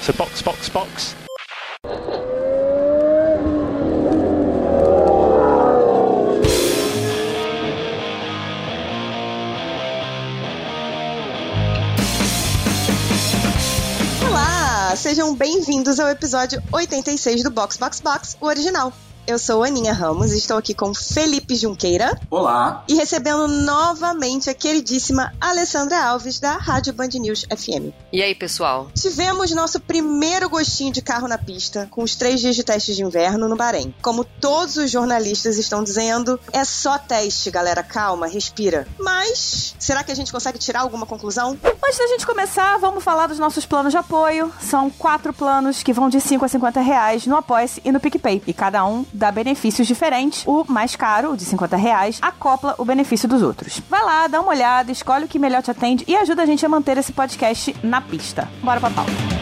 So box, box, box. Sejam bem-vindos ao episódio 86 do Box Box Box, o original. Eu sou Aninha Ramos e estou aqui com Felipe Junqueira. Olá. E recebendo novamente a queridíssima Alessandra Alves, da Rádio Band News FM. E aí, pessoal? Tivemos nosso primeiro gostinho de carro na pista, com os três dias de teste de inverno no Bahrein. Como todos os jornalistas estão dizendo, é só teste, galera. Calma, respira. Mas, será que a gente consegue tirar alguma conclusão? Antes da gente começar, vamos falar dos nossos planos de apoio. São quatro planos que vão de 5 a 50 reais no Apoia-se e no PicPay. E cada um dá benefícios diferentes. O mais caro, o de 50 reais, acopla o benefício dos outros. Vai lá, dá uma olhada, escolhe o que melhor te atende e ajuda a gente a manter esse podcast na pista. Bora pra pauta.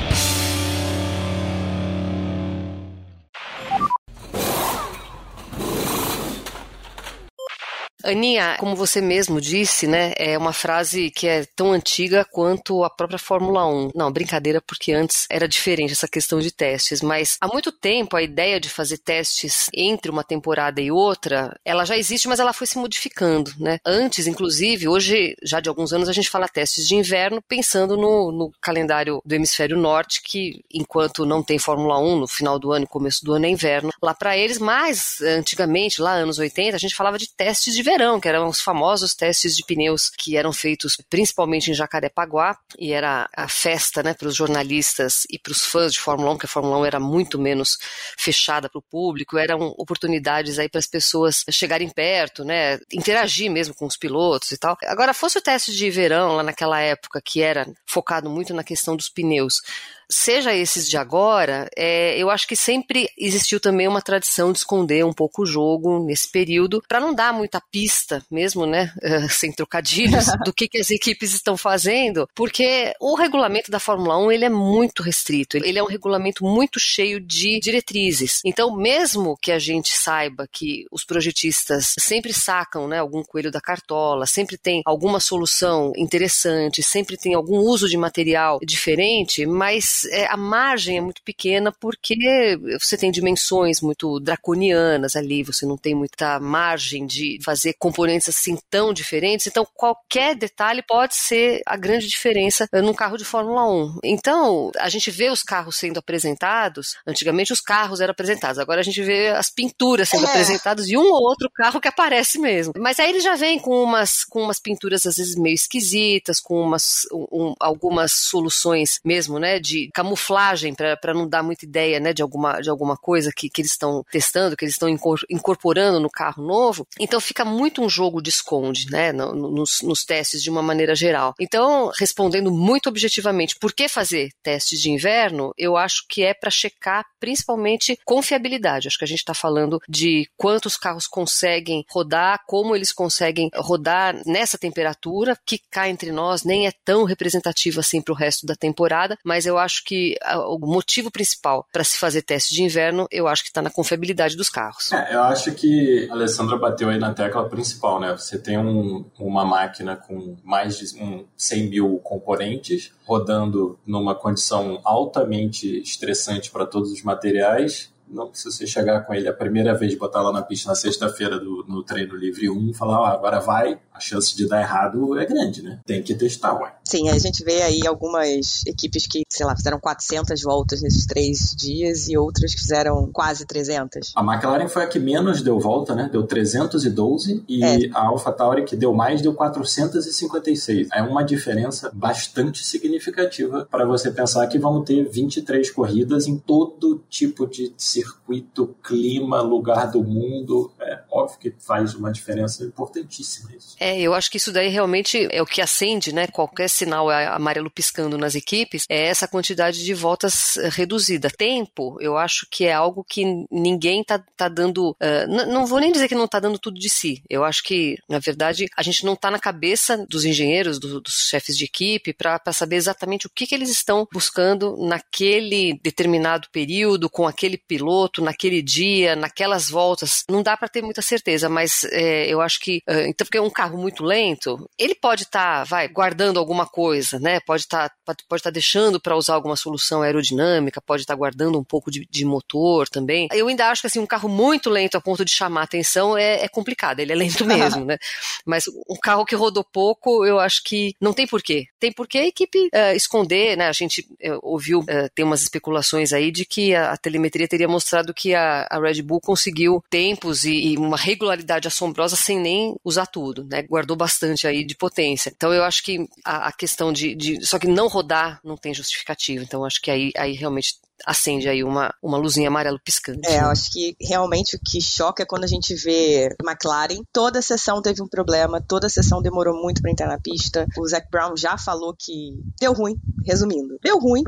Aninha, como você mesmo disse, né, é uma frase que é tão antiga quanto a própria Fórmula 1. Não, brincadeira, porque antes era diferente essa questão de testes, mas há muito tempo a ideia de fazer testes entre uma temporada e outra, ela já existe, mas ela foi se modificando, né? Antes, inclusive, hoje, já de alguns anos, a gente fala testes de inverno pensando no, no calendário do hemisfério norte, que enquanto não tem Fórmula 1 no final do ano e começo do ano é inverno, lá para eles, mas antigamente, lá anos 80, a gente falava de testes de verão, que eram os famosos testes de pneus que eram feitos principalmente em Jacarepaguá, e era a festa né, para os jornalistas e para os fãs de Fórmula 1, porque a Fórmula 1 era muito menos fechada para o público, eram oportunidades aí para as pessoas chegarem perto, né, interagir mesmo com os pilotos e tal. Agora, fosse o teste de verão lá naquela época, que era focado muito na questão dos pneus, seja esses de agora, é, eu acho que sempre existiu também uma tradição de esconder um pouco o jogo nesse período, para não dar muita pista mesmo, né, sem trocadilhos, do que, que as equipes estão fazendo, porque o regulamento da Fórmula 1 ele é muito restrito, ele é um regulamento muito cheio de diretrizes. Então, mesmo que a gente saiba que os projetistas sempre sacam né, algum coelho da cartola, sempre tem alguma solução interessante, sempre tem algum uso de material diferente, mas é, a margem é muito pequena porque você tem dimensões muito draconianas ali, você não tem muita margem de fazer componentes assim tão diferentes, então qualquer detalhe pode ser a grande diferença num carro de Fórmula 1. Então, a gente vê os carros sendo apresentados, antigamente os carros eram apresentados, agora a gente vê as pinturas sendo é. apresentadas e um ou outro carro que aparece mesmo. Mas aí ele já vem com umas, com umas pinturas às vezes meio esquisitas, com umas, um, algumas soluções mesmo, né, de camuflagem para não dar muita ideia, né, de alguma, de alguma coisa que, que eles estão testando, que eles estão incorporando no carro novo. Então fica muito um jogo de esconde, né, nos, nos testes de uma maneira geral. Então, respondendo muito objetivamente, por que fazer testes de inverno? Eu acho que é para checar principalmente confiabilidade. Acho que a gente está falando de quantos carros conseguem rodar, como eles conseguem rodar nessa temperatura, que cá entre nós nem é tão representativa assim para o resto da temporada, mas eu acho que o motivo principal para se fazer teste de inverno, eu acho que está na confiabilidade dos carros. É, eu acho que a Alessandra bateu aí na tecla principal, né? Você tem um, uma máquina com mais de um 100 mil componentes rodando numa condição altamente estressante para todos os materiais não, se você chegar com ele a primeira vez, botar lá na pista na sexta-feira no treino livre 1, falar, ah, agora vai, a chance de dar errado é grande, né? Tem que testar, ué. Sim, a gente vê aí algumas equipes que, sei lá, fizeram 400 voltas nesses três dias e outras que fizeram quase 300. A McLaren foi a que menos deu volta, né? Deu 312 e é. a AlphaTauri que deu mais deu 456. É uma diferença bastante significativa para você pensar que vão ter 23 corridas em todo tipo de circuito, clima, lugar do mundo. É óbvio que faz uma diferença importantíssima isso. É, eu acho que isso daí realmente é o que acende, né? Qualquer sinal amarelo piscando nas equipes, é essa quantidade de voltas eh, reduzida. Tempo, eu acho que é algo que ninguém tá, tá dando. Uh, não vou nem dizer que não tá dando tudo de si. Eu acho que, na verdade, a gente não tá na cabeça dos engenheiros, do, dos chefes de equipe, para saber exatamente o que, que eles estão buscando naquele determinado período, com aquele piloto, naquele dia, naquelas voltas. Não dá para ter muita certeza, mas é, eu acho que, uh, então, porque é um carro muito lento, ele pode estar, tá, vai, guardando alguma coisa, né? Pode estar, tá, pode estar tá deixando para usar alguma solução aerodinâmica, pode estar tá guardando um pouco de, de, motor também. Eu ainda acho que assim, um carro muito lento a ponto de chamar atenção é, é complicado, ele é lento mesmo, né? Mas um carro que rodou pouco, eu acho que não tem porquê. Tem porquê a equipe uh, esconder, né? A gente uh, ouviu, uh, tem umas especulações aí de que a, a telemetria teria mostrado que a, a Red Bull conseguiu tempos e, e, uma regularidade assombrosa sem nem usar tudo, né? Guardou bastante aí de potência. Então eu acho que a, a questão de, de, Só que não rodar não tem justificativa. Então acho que aí, aí realmente acende aí uma, uma luzinha amarelo piscante. É, eu acho que realmente o que choca é quando a gente vê McLaren. Toda sessão teve um problema, toda sessão demorou muito para entrar na pista. O Zac Brown já falou que deu ruim, resumindo. Deu ruim,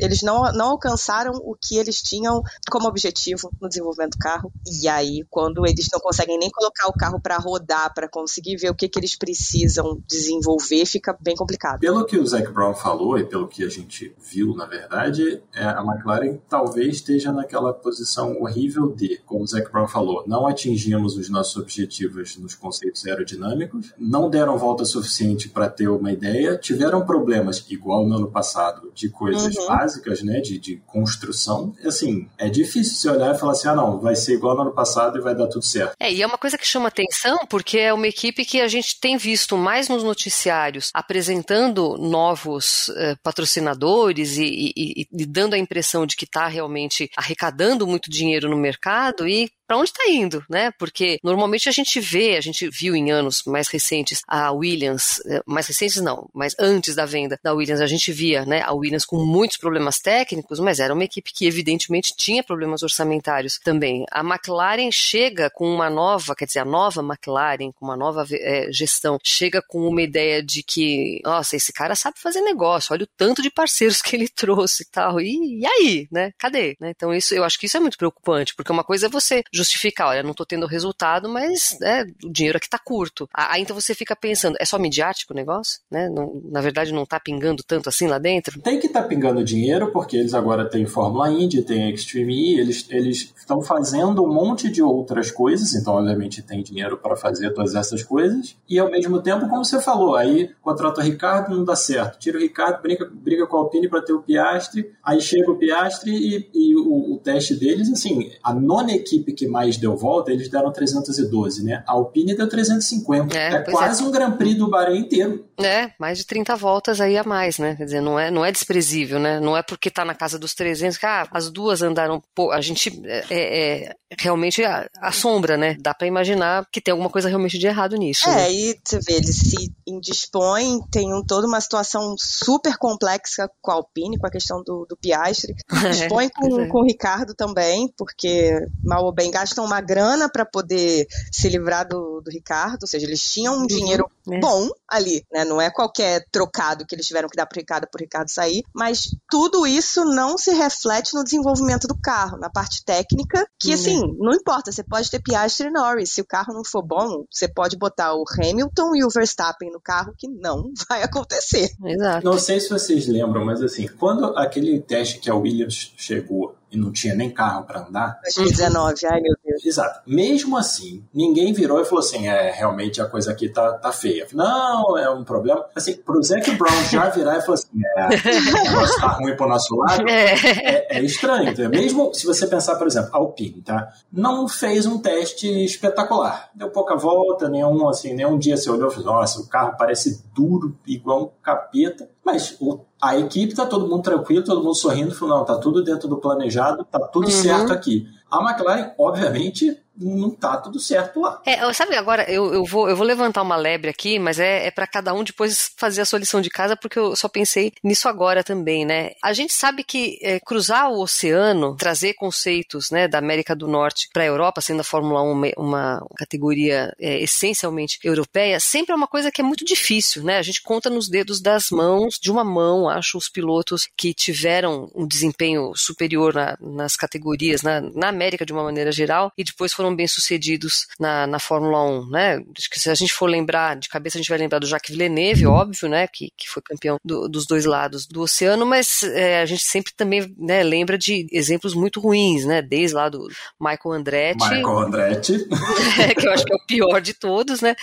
eles não, não alcançaram o que eles tinham como objetivo no desenvolvimento do carro. E aí, quando eles não conseguem nem colocar o carro para rodar, para conseguir ver o que, que eles precisam desenvolver, fica bem complicado. Pelo que o Zac Brown falou e pelo que a gente viu, na verdade, é, a McLaren talvez esteja naquela posição horrível de, como o Zac Brown falou, não atingimos os nossos objetivos nos conceitos aerodinâmicos, não deram volta suficiente para ter uma ideia, tiveram problemas, igual no ano passado, de coisas uhum. básicas básicas, né, de, de construção, assim, é difícil você olhar e falar assim, ah, não, vai ser igual no ano passado e vai dar tudo certo. É, e é uma coisa que chama atenção porque é uma equipe que a gente tem visto mais nos noticiários apresentando novos uh, patrocinadores e, e, e, dando a impressão de que está realmente arrecadando muito dinheiro no mercado e para onde está indo, né? Porque normalmente a gente vê, a gente viu em anos mais recentes a Williams, eh, mais recentes não, mas antes da venda da Williams, a gente via, né, a Williams com muitos problemas técnicos, mas era uma equipe que evidentemente tinha problemas orçamentários também. A McLaren chega com uma nova, quer dizer, a nova McLaren, com uma nova é, gestão, chega com uma ideia de que, nossa, esse cara sabe fazer negócio, olha o tanto de parceiros que ele trouxe e tal, e, e aí, né? Cadê? Né? Então isso, eu acho que isso é muito preocupante, porque uma coisa é você justificar, olha, não estou tendo resultado, mas né, o dinheiro aqui está curto. Aí então você fica pensando, é só midiático o negócio? Né? Não, na verdade não está pingando tanto assim lá dentro? Tem que estar tá pingando dinheiro, porque eles agora têm Fórmula Indy, tem Extreme E, eles estão fazendo um monte de outras coisas, então obviamente tem dinheiro para fazer todas essas coisas, e ao mesmo tempo, como você falou, aí contrata o Ricardo, não dá certo, tira o Ricardo, briga, briga com a Alpine para ter o Piastre, aí chega o Piastre e, e o, o teste deles, assim, a nona equipe que mais deu volta, eles deram 312, né? A Alpine deu 350. É, é quase é. um Grand Prix do Bahrein inteiro. É, mais de 30 voltas aí a mais, né? Quer dizer, não é, não é desprezível, né? Não é porque tá na casa dos 300 que ah, as duas andaram. Pô, a gente é, é, é realmente assombra, né? Dá para imaginar que tem alguma coisa realmente de errado nisso. É, né? e você vê, eles se indispõem, tem um, toda uma situação super complexa com a Alpine, com a questão do, do Piastre. Dispõe é, com, com o Ricardo também, porque mal ou bem gastam uma grana para poder se livrar do, do, Ricardo, ou seja, eles tinham um uhum, dinheiro é. bom ali, né? Não é qualquer trocado que eles tiveram que dar para Ricardo para Ricardo sair, mas tudo isso não se reflete no desenvolvimento do carro, na parte técnica, que uhum. assim, não importa, você pode ter Piastri e Norris, se o carro não for bom, você pode botar o Hamilton e o Verstappen no carro que não vai acontecer. Exato. Não sei se vocês lembram, mas assim, quando aquele teste que a Williams chegou e não tinha nem carro para andar. 2019, ai meu Exato. Mesmo assim, ninguém virou e falou assim: é, realmente a coisa aqui tá, tá feia. Não, é um problema. Assim, pro Zac Brown já virar e falar assim: é, o negócio tá ruim pro nosso lado, é, é, é estranho. Então, mesmo se você pensar, por exemplo, Alpine, tá? Não fez um teste espetacular. Deu pouca volta, nenhum, assim, nenhum dia você olhou e falou: nossa, o carro parece duro, igual um capeta. Mas o a equipe tá todo mundo tranquilo, todo mundo sorrindo, falou, não, tá tudo dentro do planejado, tá tudo uhum. certo aqui. A McLaren, obviamente, não tá tudo certo lá. É, sabe, agora eu, eu, vou, eu vou levantar uma lebre aqui, mas é, é para cada um depois fazer a sua lição de casa, porque eu só pensei nisso agora também, né? A gente sabe que é, cruzar o oceano, trazer conceitos né, da América do Norte para a Europa, sendo a Fórmula 1 uma, uma categoria é, essencialmente europeia, sempre é uma coisa que é muito difícil, né? A gente conta nos dedos das mãos, de uma mão, acho, os pilotos que tiveram um desempenho superior na, nas categorias, na, na América de uma maneira geral, e depois foram bem sucedidos na, na Fórmula 1, né? Acho que se a gente for lembrar, de cabeça a gente vai lembrar do Jacques Villeneuve, óbvio, né? Que, que foi campeão do, dos dois lados do oceano, mas é, a gente sempre também né, lembra de exemplos muito ruins, né? Desde lá do Michael Andretti. Michael Andretti. É, que eu acho que é o pior de todos, né?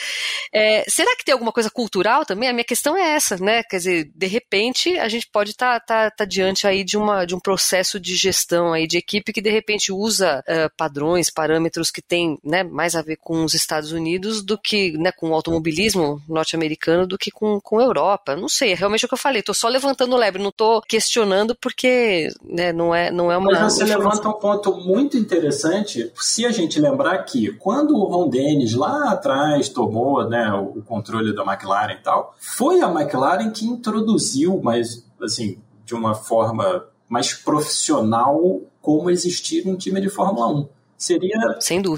É, será que tem alguma coisa cultural também? A minha questão é essa, né? Quer dizer, de repente a gente pode estar tá, tá, tá diante aí de, uma, de um processo de gestão aí de equipe que de repente usa uh, padrões, parâmetros que tem né, mais a ver com os Estados Unidos do que né, com o automobilismo norte-americano do que com, com a Europa. Não sei, é realmente o que eu falei. Estou só levantando o lebre, não estou questionando porque né, não, é, não é uma. Mas você levanta um ponto muito interessante se a gente lembrar que quando o Ron Dennis lá atrás tomou né, o controle da McLaren e tal, foi a McLaren que introduziu, mas assim, de uma forma mais profissional, como existir um time de Fórmula 1. Seria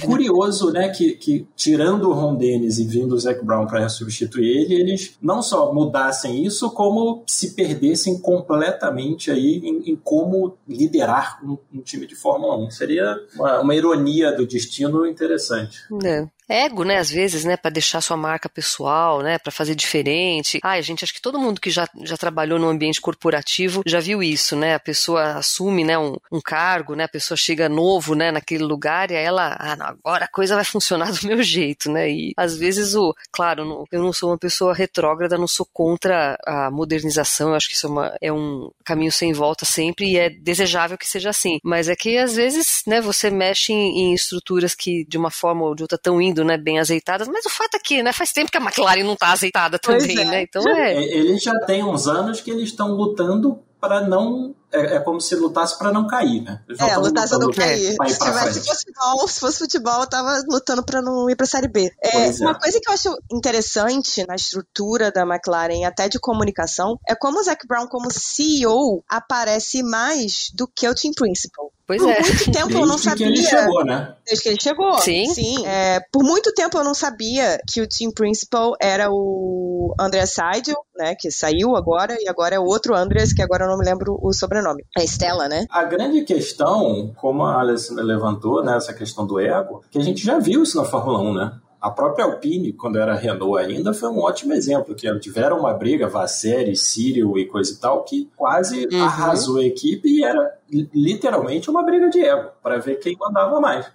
curioso, né, que, que tirando o Ron Dennis e vindo o Zac Brown para substituir ele, eles não só mudassem isso, como se perdessem completamente aí em, em como liderar um, um, time de Fórmula 1. Seria uma, uma ironia do destino interessante. É ego, né, às vezes, né, para deixar sua marca pessoal, né, para fazer diferente. Ai, gente, acho que todo mundo que já, já trabalhou no ambiente corporativo já viu isso, né? A pessoa assume, né, um, um cargo, né, a pessoa chega novo, né, naquele lugar e ela, ah, não, agora a coisa vai funcionar do meu jeito, né? E às vezes o, claro, eu não sou uma pessoa retrógrada, não sou contra a modernização, eu acho que isso é, uma, é um caminho sem volta sempre e é desejável que seja assim. Mas é que às vezes, né, você mexe em, em estruturas que de uma forma ou de outra estão indo né, bem azeitadas, mas o fato é que, né, faz tempo que a McLaren não está azeitada também, é. né? Então é. é. Eles já têm uns anos que eles estão lutando para não. É, é, como se lutasse para não cair, né? É, lutasse para não cair. Se tivesse futebol, se fosse futebol, eu tava lutando para não ir para a Série B. É, é, uma coisa que eu acho interessante na estrutura da McLaren, até de comunicação, é como o Zac Brown, como CEO, aparece mais do que o team principal. Pois por é. muito tempo eu não sabia. Desde que ele chegou, né? Desde que ele chegou. Sim. Sim. É, por muito tempo eu não sabia que o team principal era o André Seidel, né? Que saiu agora, e agora é outro Andreas, que agora eu não me lembro o sobrenome. É Stella, né? A grande questão, como a Alessandra levantou, né? Essa questão do ego, que a gente já viu isso na Fórmula 1, né? A própria Alpine, quando era Renault ainda, foi um ótimo exemplo, que tiveram uma briga, Vasseri, Cyril e coisa e tal, que quase uhum. arrasou a equipe e era literalmente uma briga de ego, para ver quem mandava mais.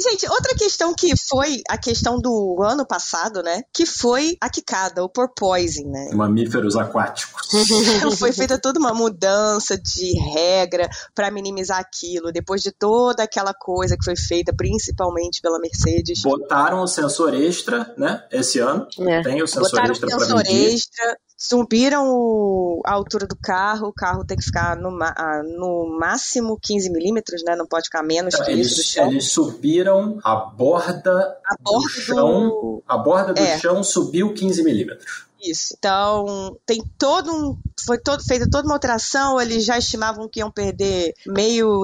Gente, outra questão que foi a questão do ano passado, né? Que foi a quicada, o porpoising, né? Mamíferos aquáticos. foi feita toda uma mudança de regra para minimizar aquilo, depois de toda aquela coisa que foi feita, principalmente pela Mercedes. Botaram o sensor extra, né? Esse ano. É. Tem o sensor Botaram extra. Botaram o sensor extra, subiram o, a altura do carro, o carro tem que ficar no, no máximo 15 milímetros, né? Não pode ficar menos que eles, isso do chão. Eles subiram a borda, a borda do chão, do... a borda do é. chão subiu 15 milímetros. Isso. Então, tem todo um. Foi todo, feita toda uma alteração. Eles já estimavam que iam perder meio,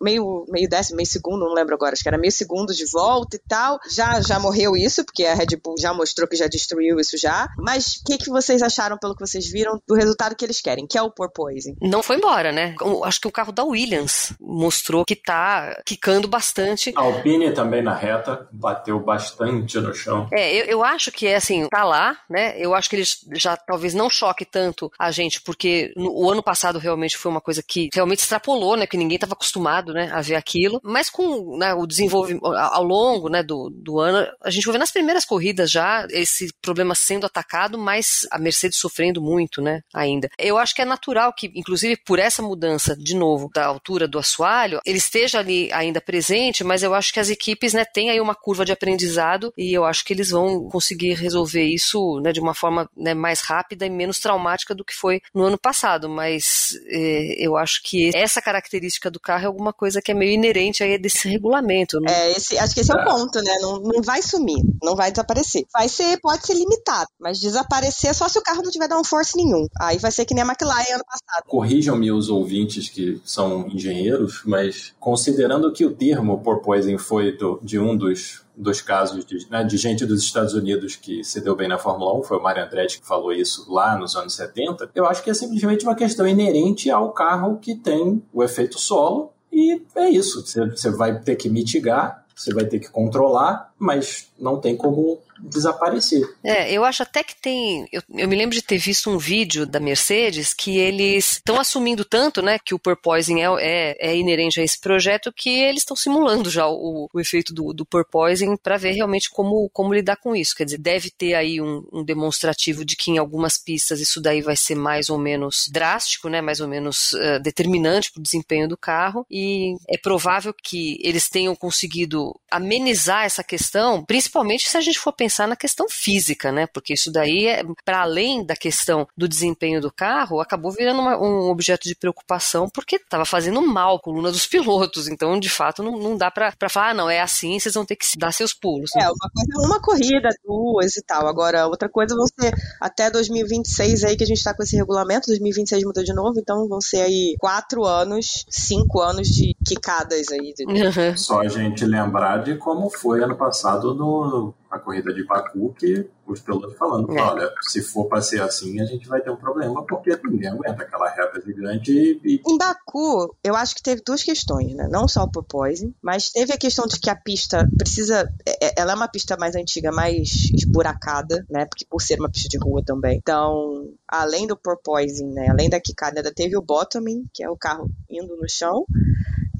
meio, meio décimo, meio segundo, não lembro agora, acho que era meio segundo de volta e tal. Já, já morreu isso, porque a Red Bull já mostrou que já destruiu isso já. Mas o que, que vocês acharam, pelo que vocês viram, do resultado que eles querem, que é o porpoising? Não foi embora, né? Acho que o carro da Williams mostrou que tá quicando bastante. A Alpine também na reta bateu bastante no chão. É, eu, eu acho que é assim, tá lá, né? Eu acho que eles já talvez não choque tanto a gente, porque no, o ano passado realmente foi uma coisa que realmente extrapolou, né? Que ninguém estava acostumado, né, a ver aquilo. Mas com né, o desenvolvimento ao longo, né, do, do ano, a gente vai ver nas primeiras corridas já esse problema sendo atacado, mas a Mercedes sofrendo muito, né, ainda. Eu acho que é natural que, inclusive por essa mudança de novo da altura do assoalho, ele esteja ali ainda presente, mas eu acho que as equipes, né, têm aí uma curva de aprendizado e eu acho que eles vão conseguir resolver isso, né, de uma forma né, mais rápida e menos traumática do que foi no ano passado, mas é, eu acho que essa característica do carro é alguma coisa que é meio inerente aí desse regulamento. Né? É, esse, acho que esse é o ponto, né? Não, não vai sumir, não vai desaparecer. Vai ser, pode ser limitado, mas desaparecer só se o carro não tiver downforce nenhum. Aí vai ser que nem a McLaren ano passado. Corrijam-me os ouvintes que são engenheiros, mas considerando que o termo porpoising foi do, de um dos dos casos de, né, de, gente dos Estados Unidos que se deu bem na Fórmula 1, foi o Mario Andretti que falou isso lá nos anos 70, eu acho que é simplesmente uma questão inerente ao carro que tem o efeito solo e é isso, você vai ter que mitigar você vai ter que controlar, mas não tem como desaparecer. É, eu acho até que tem. Eu, eu, me lembro de ter visto um vídeo da Mercedes que eles estão assumindo tanto, né, que o porpoising é, é, é inerente a esse projeto que eles estão simulando já o, o, efeito do, do porpoising para ver realmente como, como lidar com isso. Quer dizer, deve ter aí um, um, demonstrativo de que em algumas pistas isso daí vai ser mais ou menos drástico, né, mais ou menos uh, determinante para o desempenho do carro e é provável que eles tenham conseguido amenizar essa questão, principalmente se a gente for pensar pensar na questão física, né? Porque isso daí, é, para além da questão do desempenho do carro, acabou virando uma, um objeto de preocupação porque estava fazendo mal a coluna dos pilotos. Então, de fato, não, não dá para falar, ah, não, é assim, vocês vão ter que dar seus pulos. É, uma coisa é uma corrida, duas e tal. Agora, outra coisa vão ser até 2026 aí que a gente está com esse regulamento, 2026 mudou de novo, então vão ser aí quatro anos, cinco anos de quicadas aí. Uhum. Só a gente lembrar de como foi ano passado no a corrida de Baku que os pilotos falando, é. olha, se for para ser assim, a gente vai ter um problema, porque ninguém aguenta aquela reta gigante e... Em Baku, eu acho que teve duas questões, né? Não só o porpoising, mas teve a questão de que a pista precisa... É, é, ela é uma pista mais antiga, mais esburacada, né? Porque por ser uma pista de rua também. Então, além do porpoising, né? Além da quicada, ainda teve o bottoming, que é o carro indo no chão.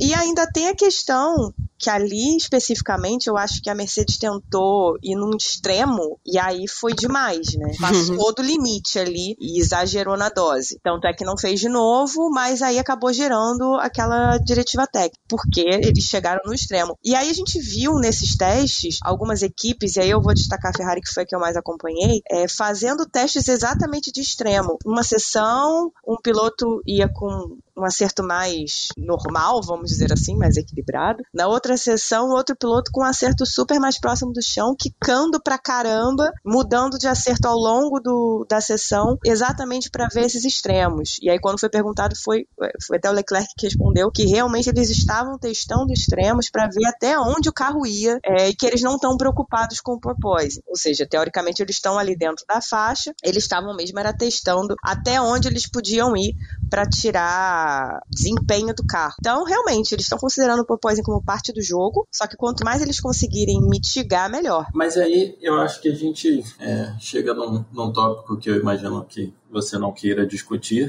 E ainda tem a questão que ali especificamente eu acho que a Mercedes tentou ir num extremo e aí foi demais, né? Passou uhum. do limite ali e exagerou na dose. Tanto é que não fez de novo, mas aí acabou gerando aquela diretiva técnica, porque eles chegaram no extremo. E aí a gente viu nesses testes algumas equipes, e aí eu vou destacar a Ferrari, que foi a que eu mais acompanhei, é, fazendo testes exatamente de extremo. Uma sessão, um piloto ia com um acerto mais normal, vamos dizer assim, mais equilibrado. Na outra sessão, outro piloto com um acerto super mais próximo do chão, quicando pra caramba, mudando de acerto ao longo do, da sessão, exatamente para ver esses extremos. E aí, quando foi perguntado, foi, foi até o Leclerc que respondeu que realmente eles estavam testando extremos para ver até onde o carro ia é, e que eles não estão preocupados com o porpoise. Ou seja, teoricamente eles estão ali dentro da faixa, eles estavam mesmo era testando até onde eles podiam ir para tirar desempenho do carro. Então, realmente, eles estão considerando o porpoising como parte do jogo, só que quanto mais eles conseguirem mitigar, melhor. Mas aí eu acho que a gente é, chega num, num tópico que eu imagino que você não queira discutir,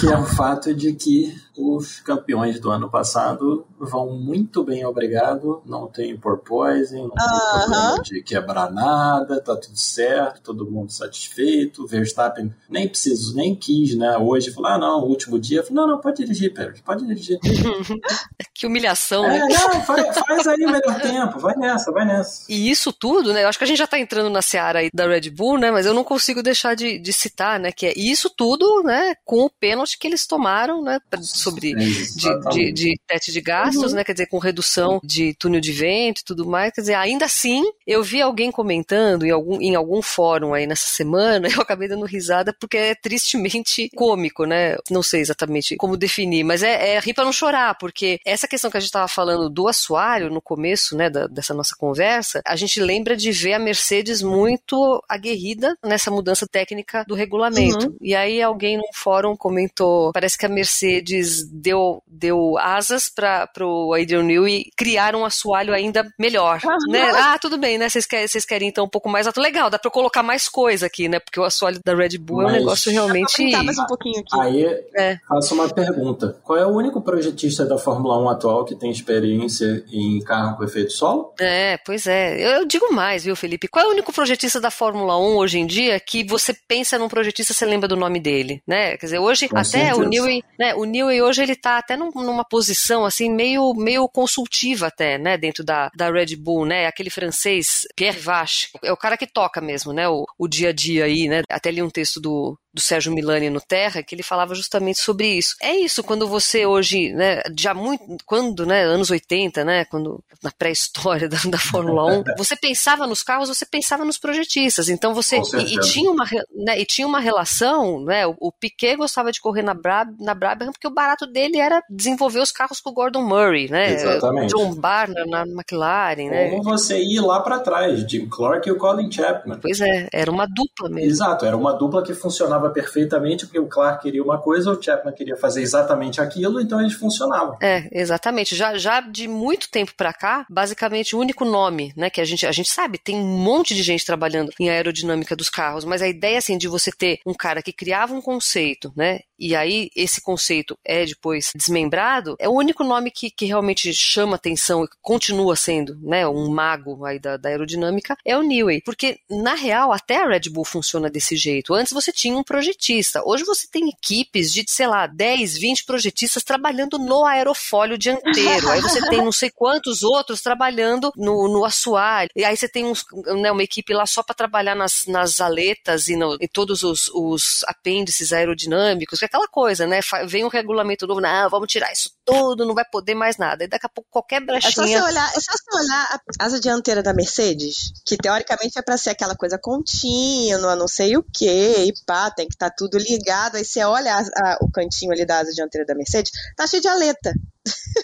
que é o fato de que os campeões do ano passado vão muito bem, obrigado, não tem porpoising, não tem uh -huh. problema de quebrar nada, tá tudo certo, todo mundo satisfeito, Verstappen nem preciso, nem quis, né, hoje, falar, ah, não, último dia, falei, não, não, pode dirigir, Pérez, pode dirigir. que humilhação, é, né? Não, faz, faz aí melhor tempo, vai nessa, vai nessa. E isso tudo, né, eu acho que a gente já tá entrando na seara aí da Red Bull, né, mas eu não consigo deixar de, de citar, né, que é isso tudo, né, com o pênalti que eles tomaram, né, sobre de, de, de teste de gastos, uhum. né, quer dizer, com redução de túnel de vento e tudo mais, quer dizer, ainda assim, eu vi alguém comentando em algum, em algum fórum aí nessa semana, eu acabei dando risada porque é tristemente cômico, né, não sei exatamente como definir, mas é, é rir para não chorar, porque essa questão que a gente estava falando do assoalho no começo, né, da, dessa nossa conversa, a gente lembra de ver a Mercedes muito aguerrida nessa mudança técnica do regulamento. Uhum. E aí alguém num fórum comentou, parece que a Mercedes deu, deu asas para o Adrian Newey criar um assoalho ainda melhor, uhum. né? Ah, tudo bem, né? Vocês querem, vocês querem então um pouco mais alto. Legal, dá para colocar mais coisa aqui, né? Porque o assoalho da Red Bull Mas... é um negócio realmente... Dá mais um pouquinho aqui. Aí é. faço uma pergunta. Qual é o único projetista da Fórmula 1 atual que tem experiência em carro com efeito solo? É, pois é. Eu digo mais, viu, Felipe? Qual é o único projetista da Fórmula 1 hoje em dia que você pensa num projetista, você lembra do nome dele, né? Quer dizer, hoje Com até certeza. o Newey, né, o Newey hoje ele tá até num, numa posição assim meio meio consultiva até, né, dentro da, da Red Bull, né? Aquele francês Pierre Vache, é o cara que toca mesmo, né, o, o dia a dia aí, né? Até li um texto do do Sérgio Milani no Terra, que ele falava justamente sobre isso. É isso, quando você hoje, né, já muito, quando, né, anos 80, né, quando, na pré-história da, da, Fórmula 1, você pensava nos carros, você pensava nos projetistas, então você, e, e, tinha uma, né, e tinha uma relação, né, o, o Piquet gostava de correr na, Brab, na Brabham, porque o barato dele era desenvolver os carros com o Gordon Murray, né, Exatamente. John Barner na McLaren, né. Como você ir lá para trás, Jim Clark e o Colin Chapman. Pois é, era uma dupla mesmo. Exato, era uma dupla que funcionava funcionava perfeitamente, porque o Clark queria uma coisa, o Chapman queria fazer exatamente aquilo, então eles funcionavam. É, exatamente. Já, já de muito tempo para cá, basicamente o único nome, né, que a gente, a gente sabe, tem um monte de gente trabalhando em aerodinâmica dos carros, mas a ideia, assim, de você ter um cara que criava um conceito, né, e aí esse conceito é depois desmembrado, é o único nome que, que realmente chama atenção e continua sendo, né, um mago aí da, da aerodinâmica, é o Newey. Porque, na real, até a Red Bull funciona desse jeito. Antes você tinha um projetista, hoje você tem equipes de, sei lá, 10, 20 projetistas trabalhando no aerofólio dianteiro. aí você tem não sei quantos outros trabalhando no, no assoalho. E aí você tem uns, né, uma equipe lá só para trabalhar nas, nas aletas e no, em todos os, os apêndices aerodinâmicos, que é aquela coisa, né? Vem um regulamento novo, não, vamos tirar isso tudo, não vai poder mais nada. E daqui a pouco qualquer brechinha... É só você olhar, é só você olhar a asa dianteira da Mercedes, que teoricamente é para ser aquela coisa contínua, não sei o que, e pá, tem que estar tá tudo ligado. Aí você olha a, a, o cantinho ali da asa dianteira da Mercedes, tá cheio de aleta.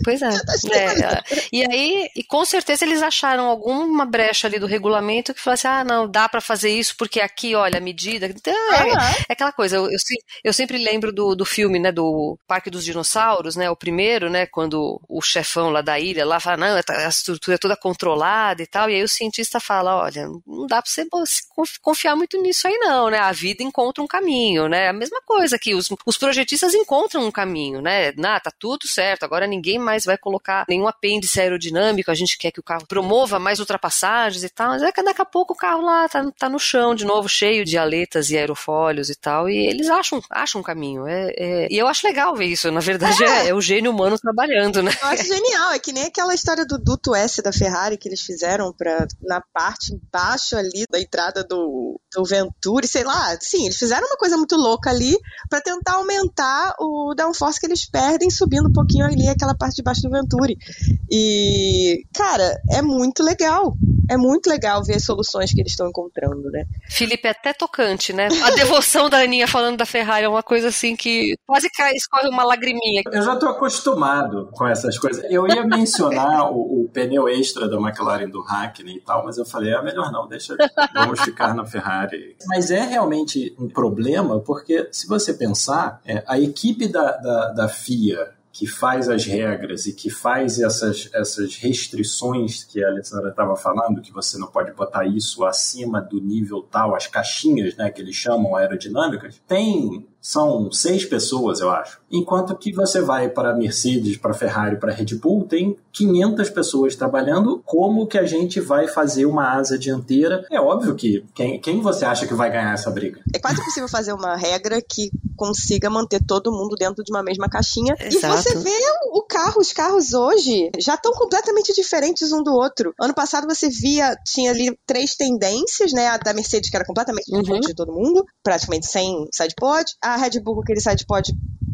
Pois é. é. E aí, e com certeza eles acharam alguma brecha ali do regulamento que falasse, ah, não, dá para fazer isso porque aqui, olha, a medida. Então, é, é, aquela coisa. Eu, eu, eu, sempre lembro do, do filme, né, do Parque dos Dinossauros, né, o primeiro, né, quando o chefão lá da ilha lá fala, não, a estrutura é toda controlada e tal. E aí o cientista fala, olha, não dá para você confiar muito nisso aí não, né? A vida encontra um caminho, né? A mesma coisa que os, os projetistas encontram um caminho, né? Ah, tá tudo certo, agora ninguém mais vai colocar nenhum apêndice aerodinâmico, a gente quer que o carro promova mais ultrapassagens e tal, mas é que daqui a pouco o carro lá tá, tá no chão de novo, cheio de aletas e aerofólios e tal, e eles acham, acham um caminho. É, é, e eu acho legal ver isso, na verdade é. é, é o gênio humano trabalhando, né? Eu acho genial, é que nem aquela história do duto S da Ferrari que eles fizeram pra, na parte embaixo ali da entrada do, do Venturi, sei lá, sim, eles fizeram uma coisa muito louca ali para tentar aumentar o downforce que eles perdem subindo um pouquinho ali aquela parte de baixo do Venturi. E, cara, é muito legal. É muito legal ver as soluções que eles estão encontrando, né? Felipe, é até tocante, né? A devoção da Aninha falando da Ferrari é uma coisa assim que quase cai, escorre uma lagriminha. Eu já tô acostumado com essas coisas. Eu ia mencionar o, o, pneu extra da McLaren do Hackney e tal, mas eu falei, é melhor não, deixa, vamos ficar na Ferrari. Mas é realmente um problema, porque se você pensar, é, a equipe da, da, da FIA que faz as regras e que faz essas, essas restrições que a Alessandra estava falando, que você não pode botar isso acima do nível tal, as caixinhas, né, que eles chamam aerodinâmicas, tem são seis pessoas, eu acho. Enquanto que você vai para a Mercedes, para a Ferrari, para a Red Bull, tem 500 pessoas trabalhando. Como que a gente vai fazer uma asa dianteira? É óbvio que quem, quem você acha que vai ganhar essa briga? É quase possível fazer uma regra que consiga manter todo mundo dentro de uma mesma caixinha. Exato. E você vê o carro, os carros hoje já estão completamente diferentes um do outro. Ano passado você via, tinha ali três tendências, né? A da Mercedes, que era completamente uhum. diferente de todo mundo, praticamente sem sidepod. A a Red Bull aquele sidepod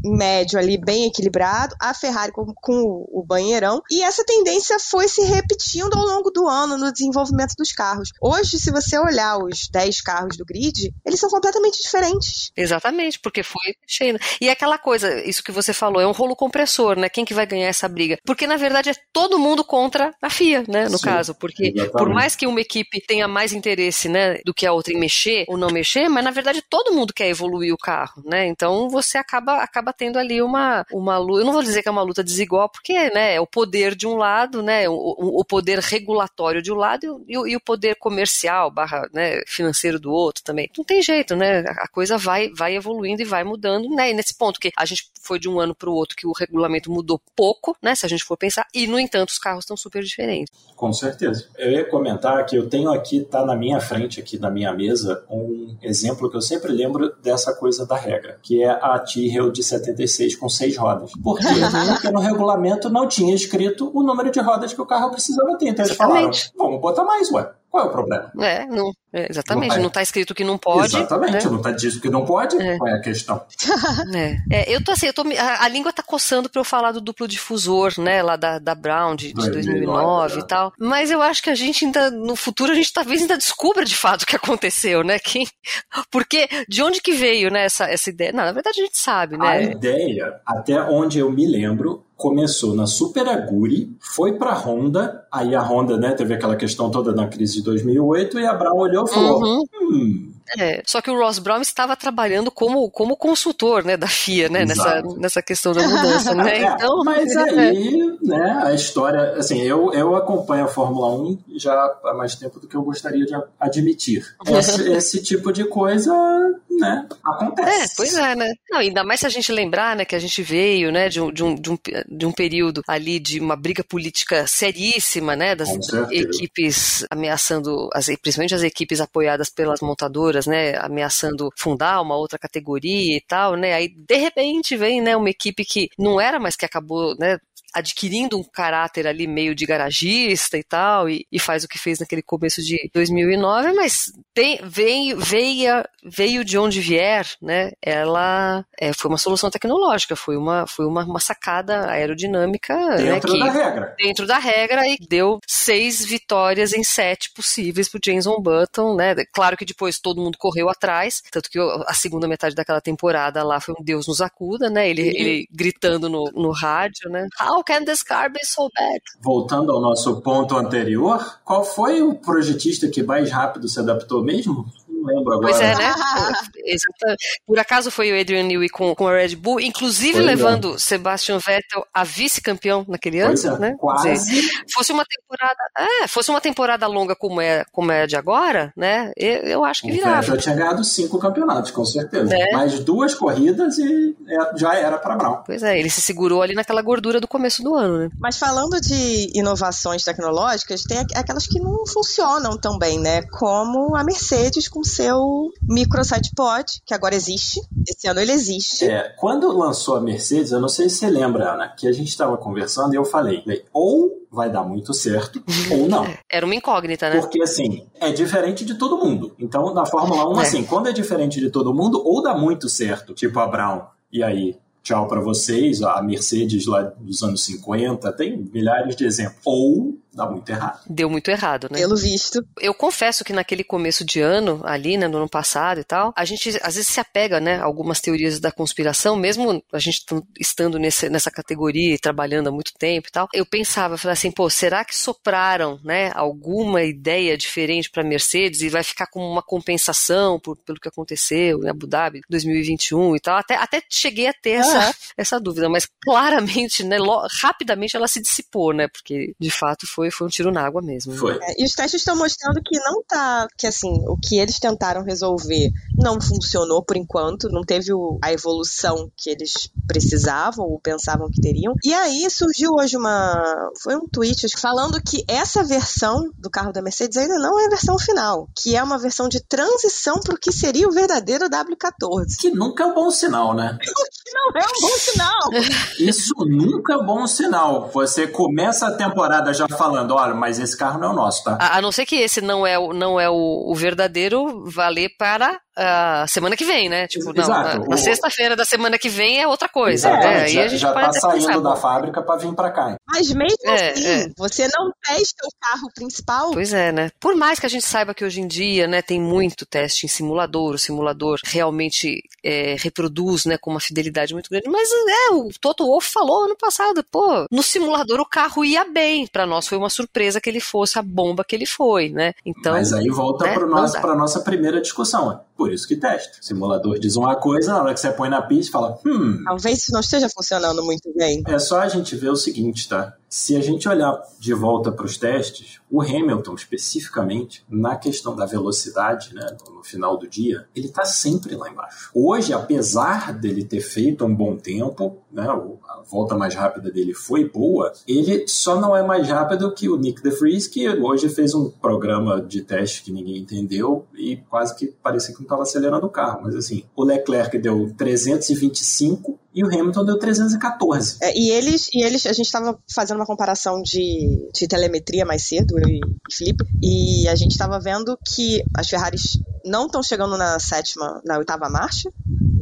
médio ali, bem equilibrado, a Ferrari com, com, o banheirão, e essa tendência foi se repetindo ao longo do ano no desenvolvimento dos carros. Hoje, se você olhar os 10 carros do grid, eles são completamente diferentes. Exatamente, porque foi cheio. E é aquela coisa, isso que você falou, é um rolo compressor, né? Quem que vai ganhar essa briga? Porque, na verdade, é todo mundo contra a FIA, né? No Sim, caso, porque exatamente. por mais que uma equipe tenha mais interesse, né, do que a outra em mexer ou não mexer, mas, na verdade, todo mundo quer evoluir o carro, né? Então, você acaba, acaba tendo ali uma, uma luta. Eu não vou dizer que é uma luta desigual, porque né, é o poder de um lado, né, o, o poder regulatório de um lado e o, e o poder comercial barra né, financeiro do outro também. Não tem jeito, né? A coisa vai, vai evoluindo e vai mudando, né? E nesse ponto que a gente foi de um ano para o outro que o regulamento mudou pouco, né? Se a gente for pensar, e no entanto os carros estão super diferentes. Com certeza. Eu ia comentar que eu tenho aqui, tá na minha frente, aqui na minha mesa, um exemplo que eu sempre lembro dessa coisa da regra, que é a Tyrrell de 76 com seis rodas. Por quê? Porque no regulamento não tinha escrito o número de rodas que o carro precisava ter. Então eles falaram, vamos botar mais, ué. Qual é o problema? É, não, é, exatamente. Não está escrito que não pode. Exatamente, né? não está dito que não pode. É. Qual é a questão? É. é. eu tô assim, eu tô, a, a língua tá coçando para eu falar do duplo difusor, né, lá da, da Brown de, de 2009 e tal. Mas eu acho que a gente ainda, no futuro, a gente talvez ainda descubra de fato o que aconteceu, né? Quem, porque de onde que veio, né, essa, essa ideia? Não, na verdade a gente sabe, né? A ideia, até onde eu me lembro, começou na Super Aguri, foi para a Honda, aí a Honda né, teve aquela questão toda na crise de 2008 e a Brown olhou e falou: uhum. hum, É, só que o Ross Brown estava trabalhando como, como consultor, né, da FIA, né, nessa, nessa questão da mudança, né? É, então, mas aí, né, a história, assim, eu, eu acompanho a Fórmula 1 já há mais tempo do que eu gostaria de admitir. Esse, esse tipo de coisa, né, acontece. É, pois é, né? Não, ainda mais se a gente lembrar, né, que a gente veio, né, de um, de um, de um, de um período ali de uma briga política seríssima, né, das equipes ameaçando, as, principalmente as equipes apoiadas pelas montadoras, né, ameaçando fundar uma outra categoria e tal, né, aí de repente vem, né, uma equipe que não era mais que acabou, né, adquirindo um caráter ali meio de garagista e tal, e, e, faz o que fez naquele começo de 2009, mas tem, veio, veio, veio de onde vier, né? Ela é, foi uma solução tecnológica, foi uma, foi uma, uma sacada aerodinâmica né, dentro né, que, da regra. Dentro da regra e deu seis vitórias em sete possíveis para Jason Button, né? Claro que depois todo mundo correu atrás, tanto que a segunda metade daquela temporada lá foi um Deus nos acuda, né? Ele, e... ele gritando no, no rádio, né? How Voltando ao nosso ponto anterior, qual foi o projetista que mais rápido se adaptou mesmo? Não lembro agora. Pois é, né? Por acaso foi o Adrian Newey com, com a Red Bull, inclusive foi levando Sebastian Vettel a vice-campeão naquele ano, é, né? Quase. Dizer, fosse uma temporada, é, fosse uma temporada longa como é, como é de agora, né? Eu, eu acho que o virava. Vettel tinha ganhado cinco campeonatos, com certeza. É. Mais duas corridas e é, já era para Brown. Pois é, ele se segurou ali naquela gordura do começo do ano, né? Mas falando de inovações tecnológicas, tem aquelas que não funcionam tão bem, né? Como a Mercedes com seu microsite pod, que agora existe. Esse ano ele existe. É, quando lançou a Mercedes, eu não sei se você lembra, Ana, que a gente estava conversando e eu falei, ou vai dar muito certo ou não. Era uma incógnita, né? Porque, assim, é diferente de todo mundo. Então, na Fórmula 1, é. assim, quando é diferente de todo mundo, ou dá muito certo, tipo a Brown, e aí tchau para vocês, a Mercedes lá dos anos 50, tem milhares de exemplos. Ou dá muito errado. Deu muito errado, né? Pelo visto. Eu confesso que naquele começo de ano, ali, né, no ano passado e tal, a gente às vezes se apega, né, a algumas teorias da conspiração, mesmo a gente estando nesse, nessa categoria e trabalhando há muito tempo e tal. Eu pensava, falei assim, pô, será que sopraram, né, alguma ideia diferente para Mercedes e vai ficar como uma compensação por, pelo que aconteceu em Abu Dhabi 2021 e tal? Até, até cheguei a ter essa, uhum. essa dúvida, mas claramente, né, rapidamente ela se dissipou, né, porque de fato foi foi, foi um tiro na água mesmo. Foi. É, e os testes estão mostrando que não tá. Que assim, o que eles tentaram resolver não funcionou por enquanto, não teve o, a evolução que eles precisavam ou pensavam que teriam. E aí surgiu hoje uma. Foi um tweet falando que essa versão do carro da Mercedes ainda não é a versão final, que é uma versão de transição para o que seria o verdadeiro W14. Que nunca é um bom sinal, né? que não é um bom sinal. Isso nunca é bom sinal. Você começa a temporada já falando falando, olha, mas esse carro não é o nosso, tá? A, a não ser que esse não é, não é o, o verdadeiro, valer para a semana que vem, né? Tipo, não, na, na sexta-feira da semana que vem é outra coisa. É, né? Aí já, a gente já tá saindo pensar, da fábrica para vir para cá. Mas mesmo é, assim, é. você não testa o carro principal. Pois é, né? Por mais que a gente saiba que hoje em dia, né, tem muito teste em simulador, o simulador realmente é, reproduz, né, com uma fidelidade muito grande. Mas é, o Toto Wolff falou ano passado, pô, no simulador o carro ia bem. Para nós foi uma surpresa que ele fosse a bomba que ele foi, né? Então. Mas aí volta né, para nossa primeira discussão. Por isso que testa simulador diz uma coisa, na hora que você põe na pista, fala, hum. Talvez isso não esteja funcionando muito bem. É só a gente ver o seguinte, tá? Se a gente olhar de volta para os testes, o Hamilton, especificamente, na questão da velocidade, né, no final do dia, ele está sempre lá embaixo. Hoje, apesar dele ter feito um bom tempo, né, a volta mais rápida dele foi boa, ele só não é mais rápido que o Nick DeFries, que hoje fez um programa de teste que ninguém entendeu e quase que parecia que não estava acelerando o carro. Mas assim, o Leclerc deu 325 e o Hamilton deu 314. É, e eles, e eles, a gente estava fazendo uma comparação de, de telemetria mais cedo, eu e Felipe, e a gente estava vendo que as Ferraris não estão chegando na sétima, na oitava marcha,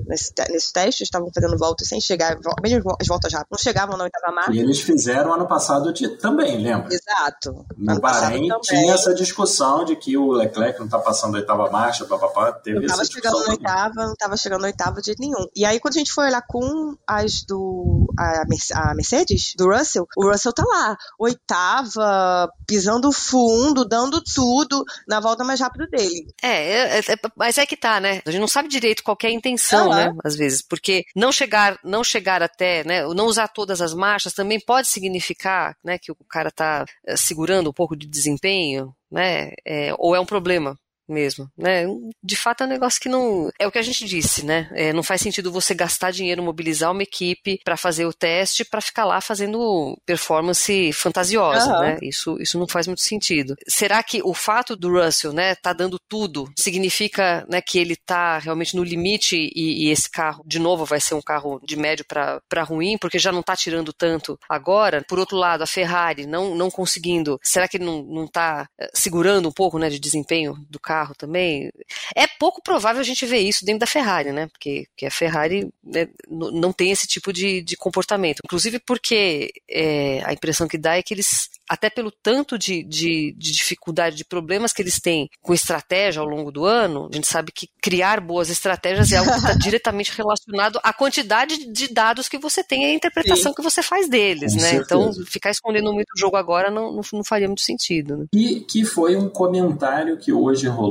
nesse, nesses testes, estavam fazendo voltas sem chegar, mesmo as voltas rápidas, não chegavam na oitava marcha. E eles fizeram ano passado de, também, lembra? Exato. No Ano Bahrein tinha essa discussão de que o Leclerc não está passando a oitava marcha, papapá, teve Não essa chegando discussão. na também. oitava, não tava chegando na oitava de jeito nenhum. E aí, quando a gente foi olhar com as do. A, a Mercedes, do Russell, o Russell tá lá, oitava, pisando fundo, dando tudo na volta mais rápida dele. É, é, é, mas é que tá, né? A gente não sabe direito qual que é a intenção. Né? Às vezes, porque não chegar, não chegar até, né? Não usar todas as marchas também pode significar, né, que o cara tá eh, segurando um pouco de desempenho, né? É, ou é um problema mesmo, né? De fato é um negócio que não é o que a gente disse, né? É, não faz sentido você gastar dinheiro, mobilizar uma equipe para fazer o teste para ficar lá fazendo performance fantasiosa, Aham. né? Isso isso não faz muito sentido. Será que o fato do Russell, né, tá dando tudo, significa, né, que ele tá realmente no limite e, e esse carro, de novo, vai ser um carro de médio para ruim, porque já não tá tirando tanto agora? Por outro lado, a Ferrari não, não conseguindo, será que ele não, não tá eh, segurando um pouco, né, de desempenho do carro também? É pouco provável a gente ver isso dentro da Ferrari, né? Porque, porque a Ferrari né, não tem esse tipo de, de comportamento. Inclusive porque é, a impressão que dá é que eles, até pelo tanto de, de, de dificuldade, de problemas que eles têm com estratégia ao longo do ano, a gente sabe que criar boas estratégias é algo que está diretamente relacionado à quantidade de dados que você tem e à interpretação que você faz deles, Com né? certeza. Então, ficar escondendo muito o jogo agora não, não, não faria muito sentido, né? E que foi um comentário que hoje rolou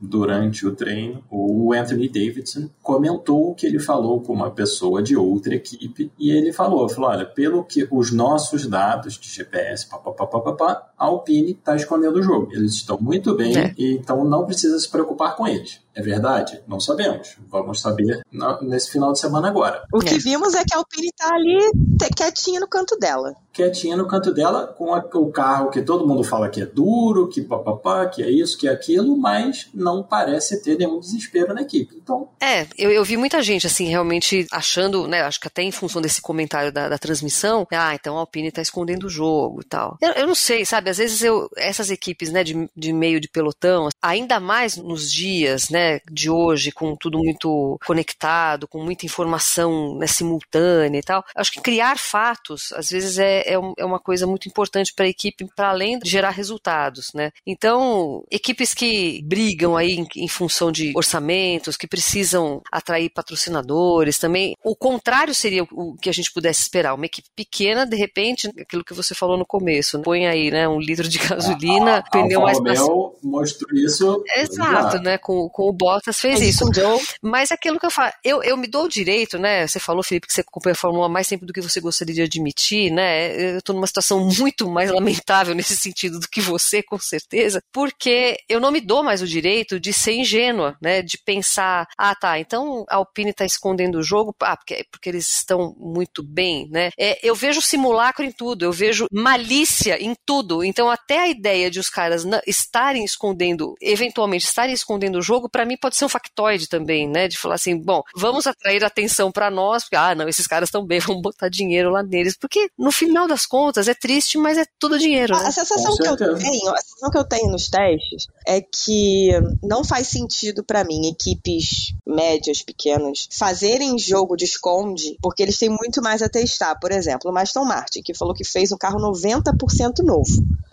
durante o treino. O Anthony Davidson comentou que ele falou com uma pessoa de outra equipe e ele falou, falou, olha, pelo que os nossos dados de GPS, papapá, a Alpine está escondendo o jogo. Eles estão muito bem, É. e então não precisa se preocupar com eles. É verdade? Não sabemos. Vamos saber na- nesse final de semana agora. O que É. vimos é que a Alpine tá ali quietinha no canto dela. Quietinha no canto dela com a- o carro que todo mundo fala que é duro, que papapá, que é isso, que é aquilo, mas não parece ter nenhum desespero na equipe. Então, É, eu, eu vi muita gente, assim, realmente achando, né, acho que até em função desse comentário da, da transmissão, ah, então a Alpine tá escondendo o jogo e tal. Eu, eu não sei, sabe, às vezes eu, essas equipes, né, de, de meio de pelotão, ainda mais nos dias, né, de hoje, com tudo muito conectado, com muita informação, né, simultânea e tal, acho que criar fatos, às vezes, é, é, é uma coisa muito importante para a equipe, para além de gerar resultados, né. Então, equipes que brigam aí em, em função de orçamentos, que precisam atrair patrocinadores também. O contrário seria o, o que a gente pudesse esperar. Uma equipe pequena, de repente, aquilo que você falou no começo, né? põe aí, né, um litro de gasolina, a pneu mais Alfa macio. Romeo mostrou isso. Exato, já. né? Com, com o Bottas fez Ele isso. escondeu. Mas aquilo que eu falo, eu, eu me dou o direito, né? Você falou, Felipe, que você acompanha a Fórmula 1 há mais tempo do que você gostaria de admitir, né? Eu tô numa situação muito mais lamentável nesse sentido do que você, com certeza, porque eu não me dou mais o direito de ser ingênua, né? De pensar, ah, tá, então a Alpine tá escondendo o jogo, ah, porque, porque eles estão muito bem, né? É, eu vejo simulacro em tudo, eu vejo malícia em tudo. Então, até a ideia de os caras estarem escondendo, eventualmente estarem escondendo o jogo, pra mim pode ser um factoide também, né? De falar assim, bom, vamos atrair atenção pra nós, porque, ah, não, esses caras estão bem, vamos botar dinheiro lá neles. Porque, no final das contas, é triste, mas é tudo dinheiro, né? A sensação Com que eu tenho, a sensação que eu tenho nos testes é que não faz sentido pra mim equipes médias, pequenas, fazerem jogo de esconde, porque eles têm muito mais a testar. Por exemplo, o Aston Martin, que falou que fez um carro 90% novo.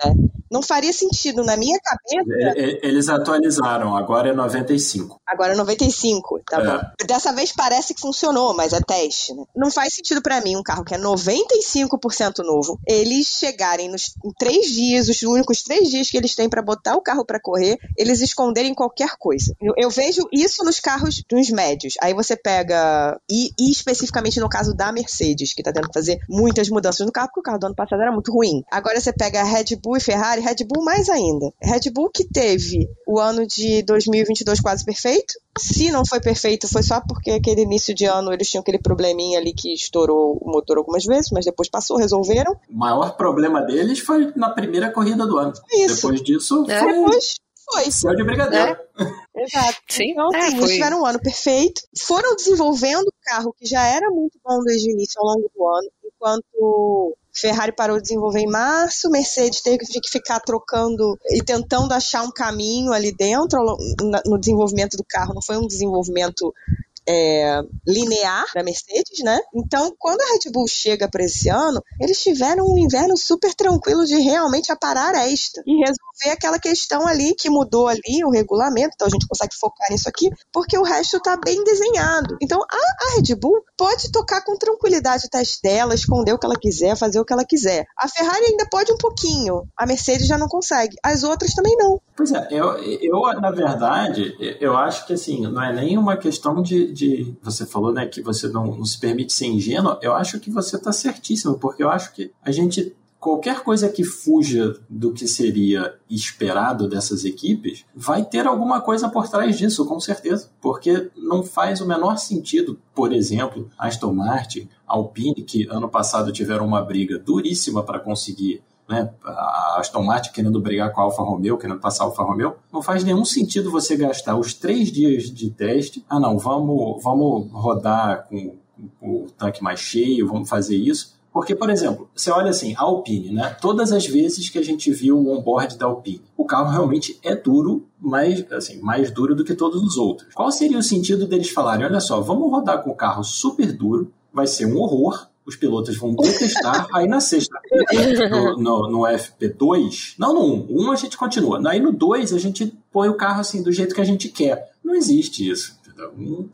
né? Não faria sentido na minha cabeça. Eles atualizaram, agora é 95. Agora é 95, tá É. bom. Dessa vez parece que funcionou, mas é teste, né? Não faz sentido pra mim um carro que é 95% novo, eles chegarem nos em três dias, os únicos três dias que eles têm pra botar o carro pra correr, eles esconderem qualquer coisa. Eu, eu vejo isso nos carros dos médios. Aí você pega, e, e especificamente no caso da Mercedes, que tá tendo que fazer muitas mudanças no carro, porque o carro do ano passado era muito ruim. Agora você pega Red Bull e Ferrari, Red Bull mais ainda. Red Bull que teve o ano de 2022 quase perfeito. Se não foi perfeito, foi só porque aquele início de ano eles tinham aquele probleminha ali que estourou o motor algumas vezes, mas depois passou, resolveram. O maior problema deles foi na primeira corrida do ano. Isso. Depois disso, É. foi Depois foi. céu de brigadeiro. Exato. Sim, Então, é, assim, foi- eles tiveram um ano perfeito. Foram desenvolvendo o carro que já era muito bom desde o início ao longo do ano, enquanto Ferrari parou de desenvolver em março, Mercedes teve que ficar trocando e tentando achar um caminho ali dentro no desenvolvimento do carro. Não foi um desenvolvimento é, linear da Mercedes, né? Então, quando a Red Bull chega para esse ano, eles tiveram um inverno super tranquilo de realmente aparar esta e resolver aquela questão ali que mudou ali o regulamento. Então a gente consegue focar nisso aqui, porque o resto está bem desenhado. Então a, a Red Bull pode tocar com tranquilidade o teste dela, esconder o que ela quiser, fazer o que ela quiser. A Ferrari ainda pode um pouquinho, a Mercedes já não consegue. As outras também não. Pois é, eu, eu na verdade, eu acho que assim, não é nem uma questão de. De você falou né, que você não, não se permite ser ingênuo, eu acho que você está certíssimo, porque eu acho que a gente qualquer coisa que fuja do que seria esperado dessas equipes vai ter alguma coisa por trás disso, com certeza. Porque não faz o menor sentido, por exemplo, Aston Martin, Alpine, que ano passado tiveram uma briga duríssima para conseguir né, a Aston Martin querendo brigar com a Alfa Romeo, querendo passar a Alfa Romeo, não faz nenhum sentido você gastar os três dias de teste. Ah, não, vamos, vamos rodar com, com o tanque mais cheio, vamos fazer isso. Porque, por exemplo, você olha assim, a Alpine, né? Todas as vezes que a gente viu o onboard da Alpine, o carro realmente é duro, mais, assim, mais duro do que todos os outros. Qual seria o sentido deles falarem, olha só, vamos rodar com o carro super duro, vai ser um horror, os pilotos vão detestar, aí na sexta no, no, no, FP2, não no 1, 1 a gente continua, aí no 2 a gente põe o carro assim do jeito que a gente quer. Não existe isso.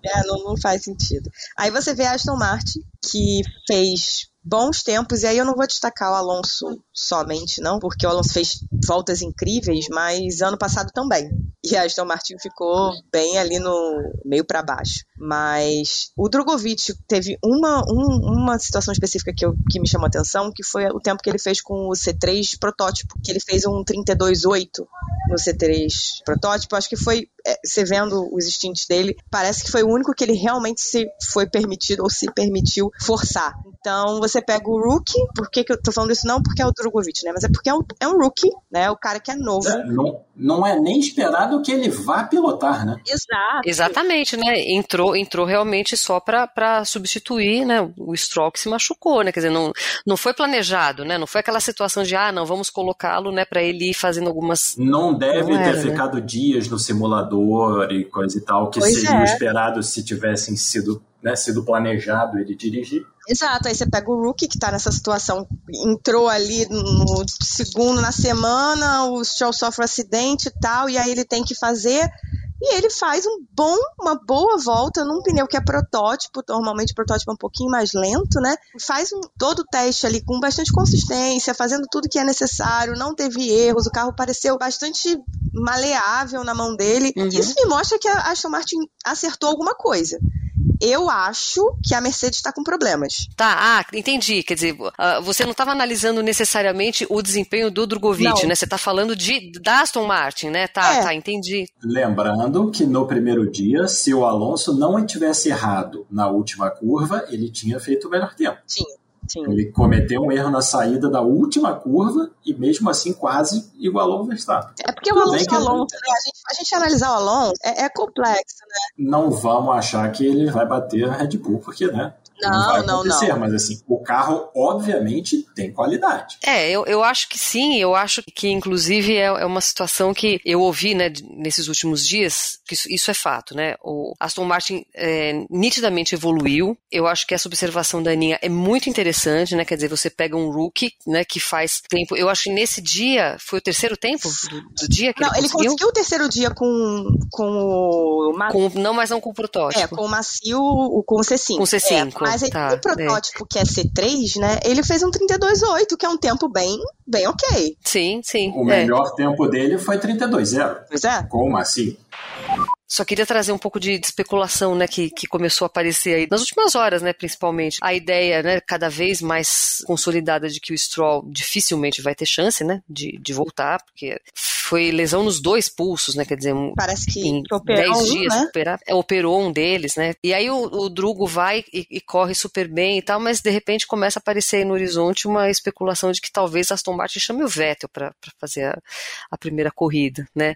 É, não, não faz sentido. Aí você vê a Aston Martin, que fez bons tempos, e aí eu não vou destacar o Alonso somente, não, porque o Alonso fez voltas incríveis, mas ano passado também. E a Aston Martin ficou bem ali no meio para baixo. Mas o Drogovic teve uma, um, uma situação específica que, eu, que me chamou a atenção, que foi o tempo que ele fez com o C3 protótipo, que ele fez um 32.8 no C3 protótipo. Acho que foi, é, você vendo os instintos dele, parece que foi o único que ele realmente se foi permitido ou se permitiu forçar. Então você pega o rookie, por que, que eu tô falando isso não porque é o Drogovic, né? Mas é porque é um, é um rookie, né? O cara que é novo. É, não, não é nem esperado que ele vá pilotar, né? Exato. Exatamente, né? Entrou, entrou realmente só para substituir, né? O Stroll que se machucou, né? Quer dizer, não, não foi planejado, né? Não foi aquela situação de, ah, não, vamos colocá-lo, né, para ele ir fazendo algumas. Não deve não ter era, né? ficado né? dias no simulador e coisa e tal, que pois seria é. esperado se tivessem sido né, sido planejado ele dirigir. Exato, aí você pega o Rookie que está nessa situação, entrou ali no segundo na semana, o Stroll sofre um acidente e tal, e aí ele tem que fazer e ele faz um bom, uma boa volta num pneu que é protótipo, normalmente o protótipo é um pouquinho mais lento, né? Faz um, todo o teste ali com bastante consistência, fazendo tudo que é necessário, não teve erros, o carro pareceu bastante maleável na mão dele. Uhum. Isso me mostra que a Aston Martin acertou alguma coisa eu acho que a Mercedes está com problemas. Tá, ah, entendi. Quer dizer, uh, você não estava analisando necessariamente o desempenho do Drogovic, não. né? Você está falando de da Aston Martin, né? Tá, é. tá, entendi. Lembrando que no primeiro dia, se o Alonso não tivesse errado na última curva, ele tinha feito o melhor tempo. Tinha. Sim. Ele cometeu um erro na saída da última curva e mesmo assim quase igualou o Verstappen. É porque Tudo o Alonso, Alonso né? a, gente, a gente analisar o Alonso é, é complexo, né? Não vamos achar que ele vai bater a Red Bull, porque, né? Não, não vai acontecer, não, não. mas assim, o carro obviamente tem qualidade. É, eu, eu acho que sim, eu acho que inclusive é, é uma situação que eu ouvi, né, nesses últimos dias, que isso, isso é fato, né, o Aston Martin é, nitidamente evoluiu, eu acho que essa observação da Aninha é muito interessante, né, quer dizer, você pega um rookie, né, que faz tempo, eu acho que nesse dia, foi o terceiro tempo do, do dia que não, ele conseguiu? ele conseguiu o terceiro dia com, com o... Com, não, mas não com o protótipo. É, com o macio, com o C5. Com o C5. É, mas tá, o protótipo é. que é C3, né? Ele fez um 32.8, que é um tempo bem, bem ok. Sim, sim. O é. melhor tempo dele foi 32.0. Pois é. Com o macio. Só queria trazer um pouco de, de, especulação, né, que, que começou a aparecer aí nas últimas horas, né, principalmente. A ideia, né, cada vez mais consolidada de que o Stroll dificilmente vai ter chance, né, de, de voltar, porque foi lesão nos dois pulsos, né, quer dizer, parece que em 10 um, dias né? operar, é, operou um deles, né. E aí o, o Drugo vai e, e, corre super bem e tal, mas de repente começa a aparecer aí no horizonte uma especulação de que talvez Aston Martin chame o Vettel para fazer a, a, primeira corrida, né.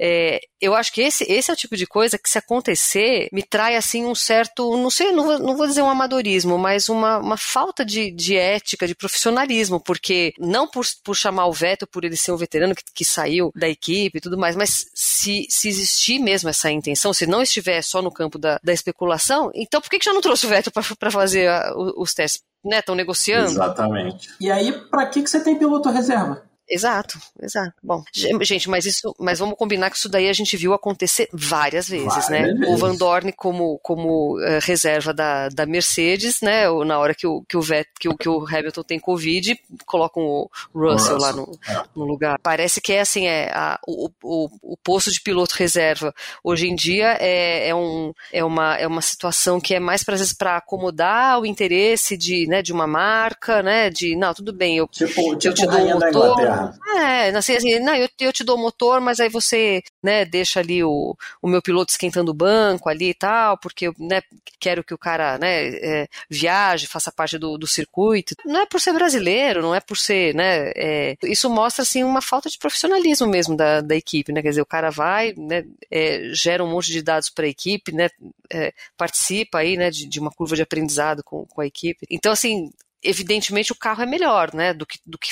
É, eu acho que esse, esse é o tipo de coisa que, se acontecer, me trai assim um certo, não sei, não vou, não vou dizer um amadorismo, mas uma, uma falta de, de ética, de profissionalismo, porque não por, por chamar o Veto, por ele ser um veterano que, que saiu da equipe e tudo mais, mas se, se existir mesmo essa intenção, se não estiver só no campo da, da especulação, então por que, que já não trouxe o Vettel para fazer a, os testes? Estão né, negociando? Exatamente. E aí, para que, que você tem piloto reserva? Exato, exato. Bom, gente, mas isso, mas vamos combinar que isso daí a gente viu acontecer várias vezes, várias né? Vezes. O Van Dorn como, como uh, reserva da, da Mercedes, né? Na hora que o, que o, Vet, que o, que o Hamilton tem Covid, colocam o Russell, Russell. lá no, é. no, lugar. Parece que é assim, é a, o, o, o posto de piloto reserva hoje em dia é, é, um, é, uma, é uma situação que é mais para vezes para acomodar o interesse de, né, de uma marca, né? De não, tudo bem, eu, tipo, eu tipo te dou um motor é, assim, assim não, eu, eu te dou o motor, mas aí você, né, deixa ali o, o meu piloto esquentando o banco ali e tal, porque eu, né, quero que o cara, né, é, viaje, faça parte do, do circuito. Não é por ser brasileiro, não é por ser, né, é, isso mostra, assim, uma falta de profissionalismo mesmo da, da equipe, né, quer dizer, o cara vai, né, é, gera um monte de dados para a equipe, né, é, participa aí, né, de, de uma curva de aprendizado com, com a equipe. Então, assim, evidentemente o carro é melhor, né, do que, do que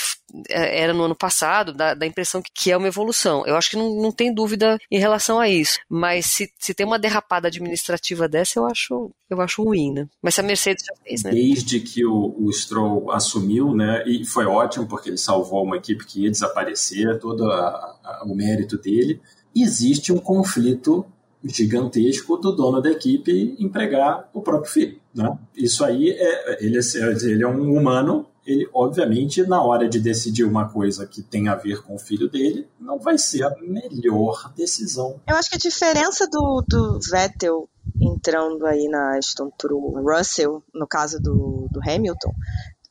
é, era no ano passado, dá, dá a impressão que, que, é uma evolução. Eu acho que não, não tem dúvida em relação a isso. Mas se, se tem uma derrapada administrativa dessa, eu acho, eu acho ruim, né? Mas a Mercedes já fez, né? Desde que o, o Stroll assumiu, né, e foi ótimo porque ele salvou uma equipe que ia desaparecer, todo a, a, o mérito dele, existe um conflito gigantesco do dono da equipe empregar o próprio filho. Né? Isso aí, é, ele, é, ele é um humano, ele, obviamente, na hora de decidir uma coisa que tem a ver com o filho dele, não vai ser a melhor decisão. Eu acho que a diferença do, do Vettel entrando aí na Aston pro Russell, no caso do, do Hamilton,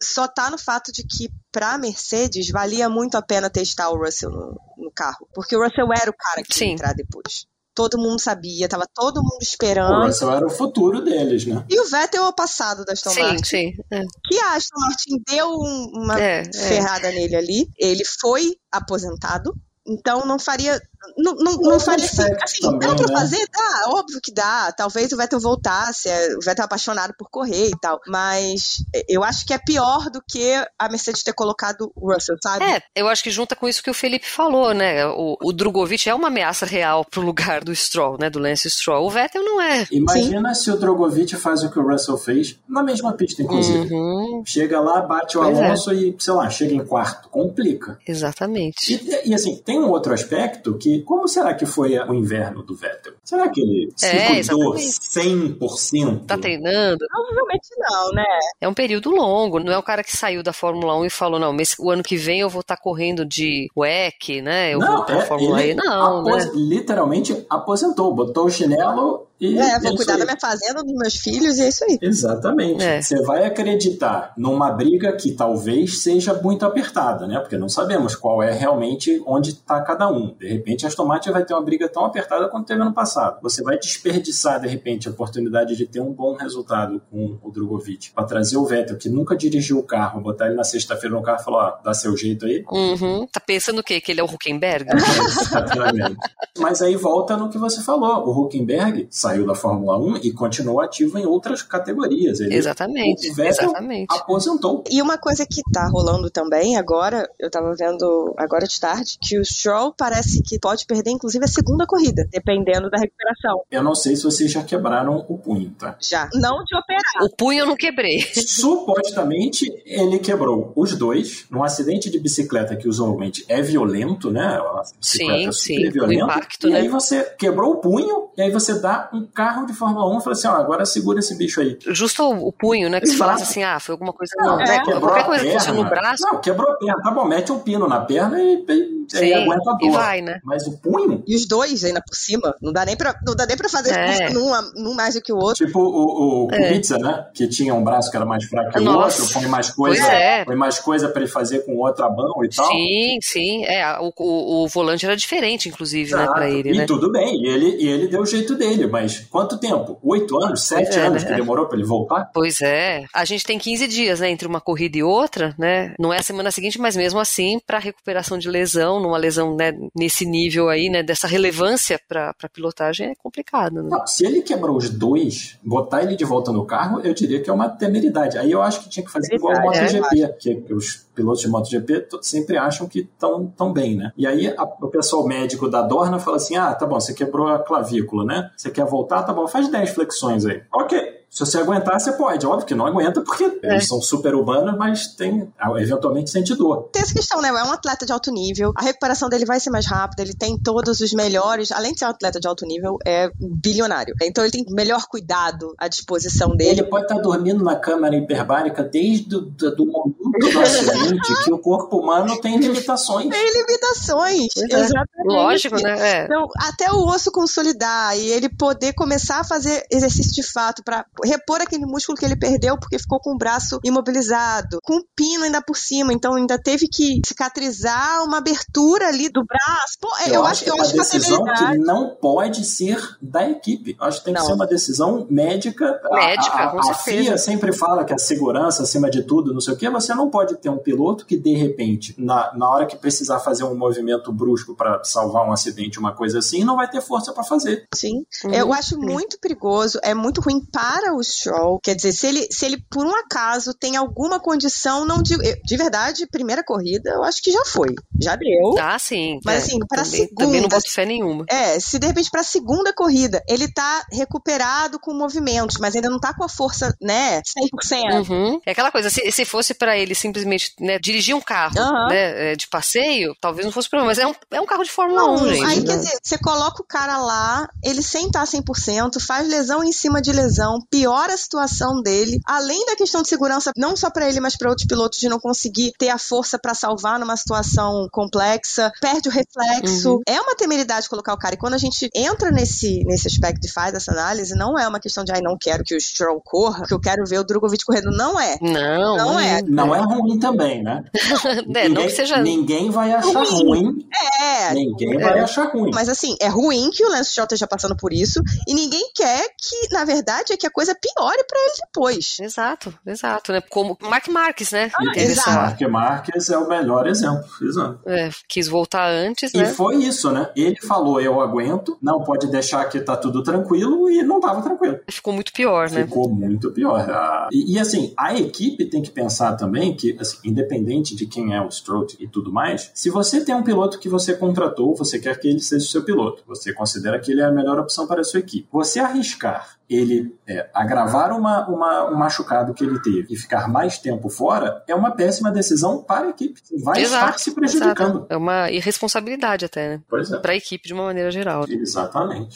só tá no fato de que para Mercedes valia muito a pena testar o Russell no, no, carro, porque o Russell era o cara que Sim. ia entrar depois todo mundo sabia, tava todo mundo esperando. O Russell era o futuro deles, né? E o Vettel é o passado da Aston sim, Martin. Sim, é. Que a Aston Martin deu um, uma é, é. ferrada é. nele ali. Ele foi aposentado, então não faria não, não, não faria assim. assim também, dá pra né? fazer? Dá, óbvio que dá. Talvez o Vettel voltasse, é, o Vettel é apaixonado por correr e tal. Mas eu acho que é pior do que a Mercedes ter colocado o Russell, sabe? É, eu acho que junta com isso que o Felipe falou, né? O, o Drogovic é uma ameaça real pro lugar do Stroll, né? Do Lance Stroll. O Vettel não é. Imagina Sim. se o Drogovic faz o que o Russell fez na mesma pista, inclusive. Uhum. Chega lá, bate o pois é. Alonso é. e, sei lá, chega em quarto. Complica. Exatamente. E, e assim, tem um outro aspecto que como será que foi o inverno do Vettel? Será que ele se é, cuidou exatamente. 100%? Tá treinando? Provavelmente não, né? É um período longo, não é o cara que saiu da Fórmula 1 e falou, não, mas o ano que vem eu vou estar tá correndo de WEC, né? Eu não, vou pra é, Fórmula E. Não, apos... né? literalmente aposentou, botou o chinelo e é, vou é cuidar da minha fazenda, dos meus filhos, e é isso aí. Exatamente. É. Você vai acreditar numa briga que talvez seja muito apertada, né? Porque não sabemos qual é realmente onde está cada um. De repente, a Aston Martin vai ter uma briga tão apertada quanto teve ano passado. Você vai desperdiçar, de repente, a oportunidade de ter um bom resultado com o Drogovic para trazer o Vettel, que nunca dirigiu o carro, botar ele na sexta-feira no carro e falar: ó, dá seu jeito aí. Uhum. Tá pensando o quê? Que ele é o Huckenberg? Exatamente. Mas aí volta no que você falou. O Huckenberg saiu da Fórmula 1 e continuou ativo em outras categorias. Ele, exatamente. O Vettel exatamente. aposentou. E uma coisa que tá rolando também agora, eu tava vendo agora de tarde, que o Stroll parece que pode perder inclusive a segunda corrida, dependendo da recuperação. Eu não sei se vocês já quebraram o punho, tá? Já. Não de operar. O punho eu não quebrei. Supostamente ele quebrou os dois num acidente de bicicleta que usualmente é violento, né? sim, sim. Violento, o impacto, e né? aí você quebrou o punho e aí você dá um carro de Fórmula 1 e fala assim: ó, agora segura esse bicho aí. Justo o punho, né? Que se falasse assim, ah, foi alguma coisa. Não, não né? Qualquer coisa que no braço. Não, quebrou a perna. Tá bom, mete um pino na perna e, e, Sim, e aguenta a dor. E vai, né? Mas o punho. E os dois ainda por cima. Não dá nem pra, não dá nem pra fazer é. num, num mais do que o outro. Tipo o, o Kubica, é. né? Que tinha um braço que era mais fraco que o outro. Põe mais coisa. É. Põe mais coisa pra ele fazer com outra mão e tal. Sim, sim. É, o, o, o volante era diferente, inclusive, Exato. né, pra ele. E né? tudo bem. E ele, e ele deu o jeito dele. Mas quanto tempo? Oito anos? Sete é, anos né? que demorou pra ele voltar? Pois é. A gente tem 15 dias, né? Entre uma corrida e outra, né? Não é a semana seguinte, mas mesmo assim, pra recuperação de lesão, numa lesão né, nesse nível aí, né, dessa relevância para a pilotagem é complicado. Né? Não, se ele quebrou os dois, botar ele de volta no carro, eu diria que é uma temeridade. Aí eu acho que tinha que fazer igual o MotoGP, é, que os pilotos de MotoGP sempre acham que estão tão bem, né? E aí a, o pessoal médico da Dorna fala assim: ah, tá bom, você quebrou a clavícula, né? Você quer voltar? Tá bom, faz 10 flexões aí. Ok. Se você aguentar, você pode. Óbvio que não aguenta, porque é. eles são super humanos, mas tem, eventualmente sente dor. Tem essa questão, né? É um atleta de alto nível, a recuperação dele vai ser mais rápida, ele tem todos os melhores, além de ser um atleta de alto nível, é bilionário. Então ele tem melhor cuidado à disposição dele. Ele pode estar dormindo na câmara hiperbárica desde o do, do momento do acidente, que o corpo humano tem limitações. Tem limitações, é. exatamente. Lógico, né? É. Então, até o osso consolidar e ele poder começar a fazer exercício de fato para repor aquele músculo que ele perdeu porque ficou com o braço imobilizado, com um pino ainda por cima, então ainda teve que cicatrizar uma abertura ali do braço. Pô, eu, eu acho, que é uma decisão que não pode ser da equipe. Eu acho que tem não. que ser uma decisão médica. Médica, a, a, com a FIA sempre fala que a segurança acima de tudo, não sei o que, você não pode ter um piloto que de repente, na, na hora que precisar fazer um movimento brusco para salvar um acidente, uma coisa assim, não vai ter força para fazer. Sim. Uhum. Eu acho muito perigoso, é muito ruim para o Stroll. Quer dizer, se ele, se ele por um acaso tem alguma condição, não de, de verdade, primeira corrida, eu acho que já foi. Já deu. Ah, sim. Mas é, assim, para segunda. Também não boto fé nenhuma. É, se de repente para segunda corrida ele tá recuperado com movimentos, mas ainda não tá com a força, né, 100%. Uhum. É aquela coisa, se, se fosse para ele simplesmente né, dirigir um carro uhum. né, é, de passeio, talvez não fosse problema, mas é um, é um carro de Fórmula não, 1, gente. Aí, né? quer dizer, você coloca o cara lá, ele sem estar 100%, faz lesão em cima de lesão, piora a situação dele, além da questão de segurança, não só para ele, mas para outros pilotos de não conseguir ter a força para salvar numa situação complexa, perde o reflexo. Uhum. É uma temeridade colocar o cara. E quando a gente entra nesse, nesse aspecto e faz essa análise, não é uma questão de, ai, não quero que o Stroll corra, que eu quero ver o Drogovic correndo. Não é. Não. Não é. Não é ruim também, né? é, ninguém, não que seja... ninguém vai achar ruim. ruim. É. Ninguém é. vai achar ruim. Mas assim, é ruim que o Lance Stroll esteja passando por isso e ninguém quer que, na verdade, é que a coisa piore para ele depois. Exato, exato, né? Como Mark Marques, né? Ah, exato. Mark Marques é o melhor exemplo. Exato. É, quis voltar antes, né? E foi isso, né? Ele falou, eu aguento, não pode deixar que tá tudo tranquilo, e não tava tranquilo. Ficou muito pior, né? Ficou muito pior. Ah, e, e, assim, a equipe tem que pensar também que, assim, independente de quem é o Stroll e tudo mais, se você tem um piloto que você contratou, você quer que ele seja o seu piloto, você considera que ele é a melhor opção para a sua equipe. Você arriscar ele é, agravar uma, uma, um machucado que ele teve e ficar mais tempo fora é uma péssima decisão para a equipe. Vai exato, estar se prejudicando. Exato. É uma irresponsabilidade até, né? Pois é. Para a equipe de uma maneira geral. Exatamente.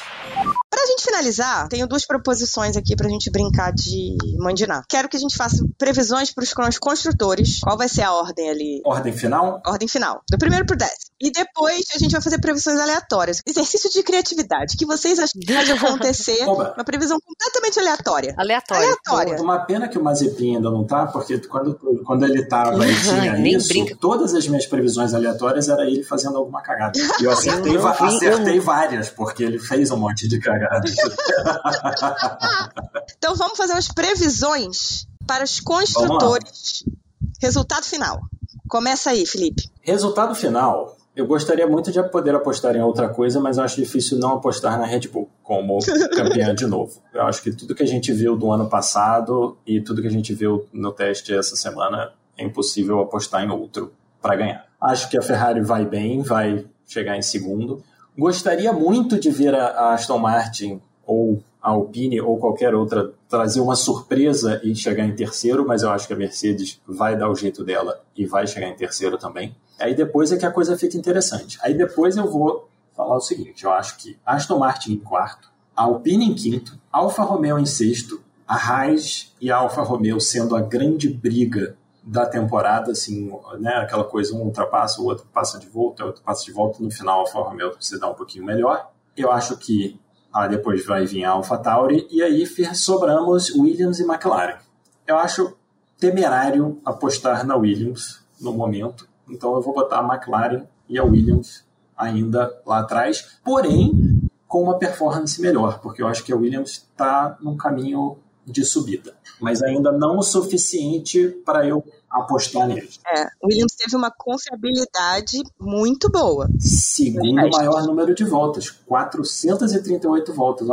Para a gente finalizar, tenho duas proposições aqui para a gente brincar de mandinar. Quero que a gente faça previsões para os construtores. Qual vai ser a ordem ali? Ordem final? Ordem final. Do primeiro pro décimo. E depois a gente vai fazer previsões aleatórias. Exercício de criatividade. O que vocês acham que pode acontecer? uma previsão completamente aleatória. Aleatória. Aleatória. Uma pena que o Mazepin ainda não tá, porque quando, quando ele tava e tinha isso, brinca. todas as minhas previsões aleatórias era ele fazendo alguma cagada. E eu acertei, eu acertei várias, porque ele fez um monte de cagada. então vamos fazer as previsões para os construtores. Resultado final. Começa aí, Felipe. Resultado final. Eu gostaria muito de poder apostar em outra coisa, mas acho difícil não apostar na Red Bull como campeã de novo. Eu acho que tudo que a gente viu do ano passado e tudo que a gente viu no teste essa semana é impossível apostar em outro para ganhar. Acho que a Ferrari vai bem, vai chegar em segundo. Gostaria muito de ver a Aston Martin ou a Alpine ou qualquer outra trazer uma surpresa e chegar em terceiro, mas eu acho que a Mercedes vai dar o jeito dela e vai chegar em terceiro também. Aí depois é que a coisa fica interessante. Aí depois eu vou falar o seguinte: eu acho que Aston Martin em quarto, a Alpine em quinto, Alfa Romeo em sexto, a Haas e a Alfa Romeo sendo a grande briga da temporada, assim, né, aquela coisa, um ultrapassa, o outro passa de volta, o outro passa de volta, no final a Alfa Romeo se dá um pouquinho melhor. Eu acho que ah, depois vai vir a Alpha Tauri, e aí sobramos Williams e McLaren. Eu acho temerário apostar na Williams no momento, então eu vou botar a McLaren e a Williams ainda lá atrás, porém com uma performance melhor, porque eu acho que a Williams está num caminho de subida, mas ainda não o suficiente para eu apostar neles. É, o Williams teve uma confiabilidade muito boa. Segundo maior número de voltas, 438 voltas.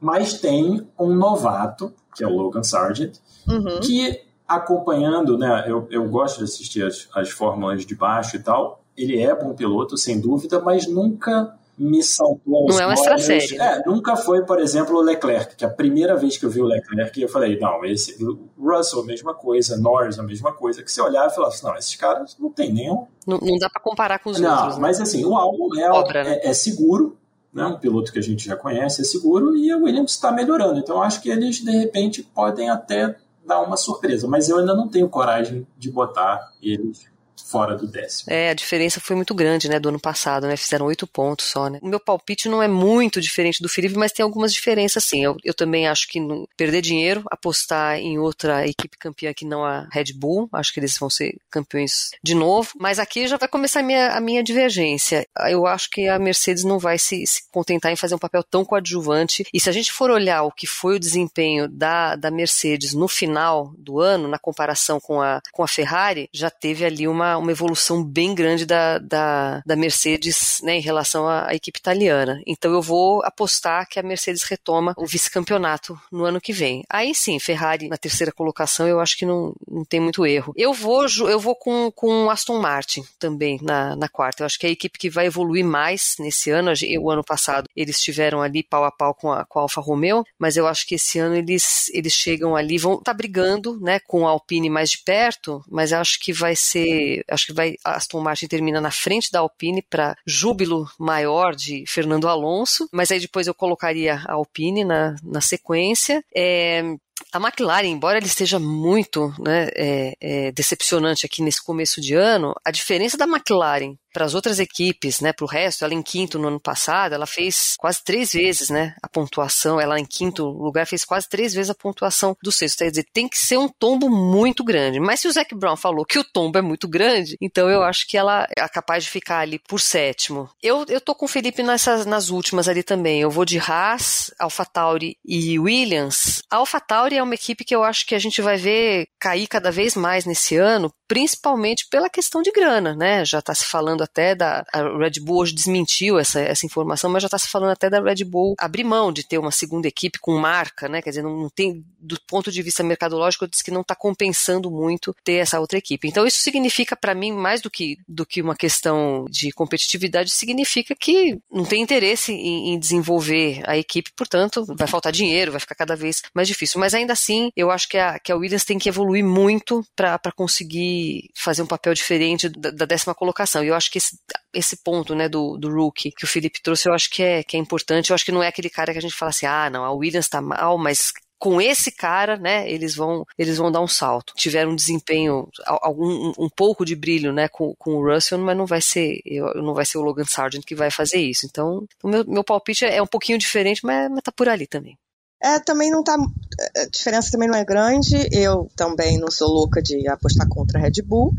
Mas tem um novato, que é o Logan Sargent, uhum. que acompanhando, né? Eu, eu gosto de assistir as, as fórmulas de baixo e tal. Ele é bom piloto, sem dúvida, mas nunca me saltou aos Não é uma extra série. É, nunca foi, por exemplo, o Leclerc, que a primeira vez que eu vi o Leclerc, eu falei, não, esse Russell a mesma coisa, Norris a mesma coisa, que você olhava e falava assim, não, esses caras não tem nenhum... Não, não dá para comparar com os não, outros. Não, né? mas assim, o álbum é, Obra, né? é, é seguro, né, um piloto que a gente já conhece, é seguro, e a Williams está melhorando. Então acho que eles, de repente, podem até dar uma surpresa, mas eu ainda não tenho coragem de botar eles fora do décimo. É, a diferença foi muito grande, né, do ano passado, né? Fizeram oito pontos só, né? O meu palpite não é muito diferente do Felipe, mas tem algumas diferenças, sim. Eu, eu também acho que perder dinheiro, apostar em outra equipe campeã que não a Red Bull, acho que eles vão ser campeões de novo. Mas aqui já vai começar a minha, a minha divergência. Eu acho que a Mercedes não vai se, se contentar em fazer um papel tão coadjuvante. E se a gente for olhar o que foi o desempenho da, da Mercedes no final do ano, na comparação com a, com a Ferrari, já teve ali uma, uma evolução bem grande da, da, da Mercedes né, em relação à, à, equipe italiana. Então eu vou apostar que a Mercedes retoma o vice-campeonato no ano que vem. Aí sim, Ferrari na terceira colocação, eu acho que não, não tem muito erro. Eu vou, eu vou com, com Aston Martin também na, na quarta. Eu acho que é a equipe que vai evoluir mais nesse ano. O ano passado eles estiveram ali pau a pau com a, com a Alfa Romeo, mas eu acho que esse ano eles, eles chegam ali, vão estar tá brigando né, com a Alpine mais de perto, mas acho que vai ser acho que vai a Aston Martin termina na frente da Alpine para júbilo maior de Fernando Alonso, mas aí depois eu colocaria a Alpine na, na sequência. É, a McLaren, embora ele esteja muito né, é, é, decepcionante aqui nesse começo de ano, a diferença da McLaren para as outras equipes, né, para o resto, ela em quinto no ano passado, ela fez quase três vezes, né, a pontuação, ela em quinto lugar fez quase três vezes a pontuação do sexto, quer dizer, tem que ser um tombo muito grande, mas se o Zac Brown falou que o tombo é muito grande, então eu acho que ela é capaz de ficar ali por sétimo. Eu, eu tô com o Felipe nessas, nas últimas ali também, eu vou de Haas, AlphaTauri e Williams. A AlphaTauri é uma equipe que eu acho que a gente vai ver cair cada vez mais nesse ano, principalmente pela questão de grana, né, já está se falando falando até da. Red Bull hoje desmentiu essa, essa informação, mas já está se falando até da Red Bull abrir mão de ter uma segunda equipe com marca, né? Quer dizer, não, tem, do ponto de vista mercadológico, diz que não está compensando muito ter essa outra equipe. Então, isso significa para mim, mais do que, do que uma questão de competitividade, significa que não tem interesse em, em desenvolver a equipe, portanto, vai faltar dinheiro, vai ficar cada vez mais difícil. Mas ainda assim, eu acho que a, que a Williams tem que evoluir muito para conseguir fazer um papel diferente da, da décima colocação. E eu acho que esse, esse ponto, né, do, do rookie que o Felipe trouxe, eu acho que é, que é importante. Eu acho que não é aquele cara que a gente fala assim, ah, não, a Williams tá mal, mas com esse cara, né, eles vão, eles vão dar um salto. Tiveram um desempenho, algum, um pouco de brilho, né, com, com o Russell, mas não vai ser, eu, não vai ser o Logan Sargent que vai fazer isso. Então, o meu, meu palpite é um pouquinho diferente, mas, mas tá por ali também. É, também não tá. A diferença também não é grande. Eu também não sou louca de apostar contra a Red Bull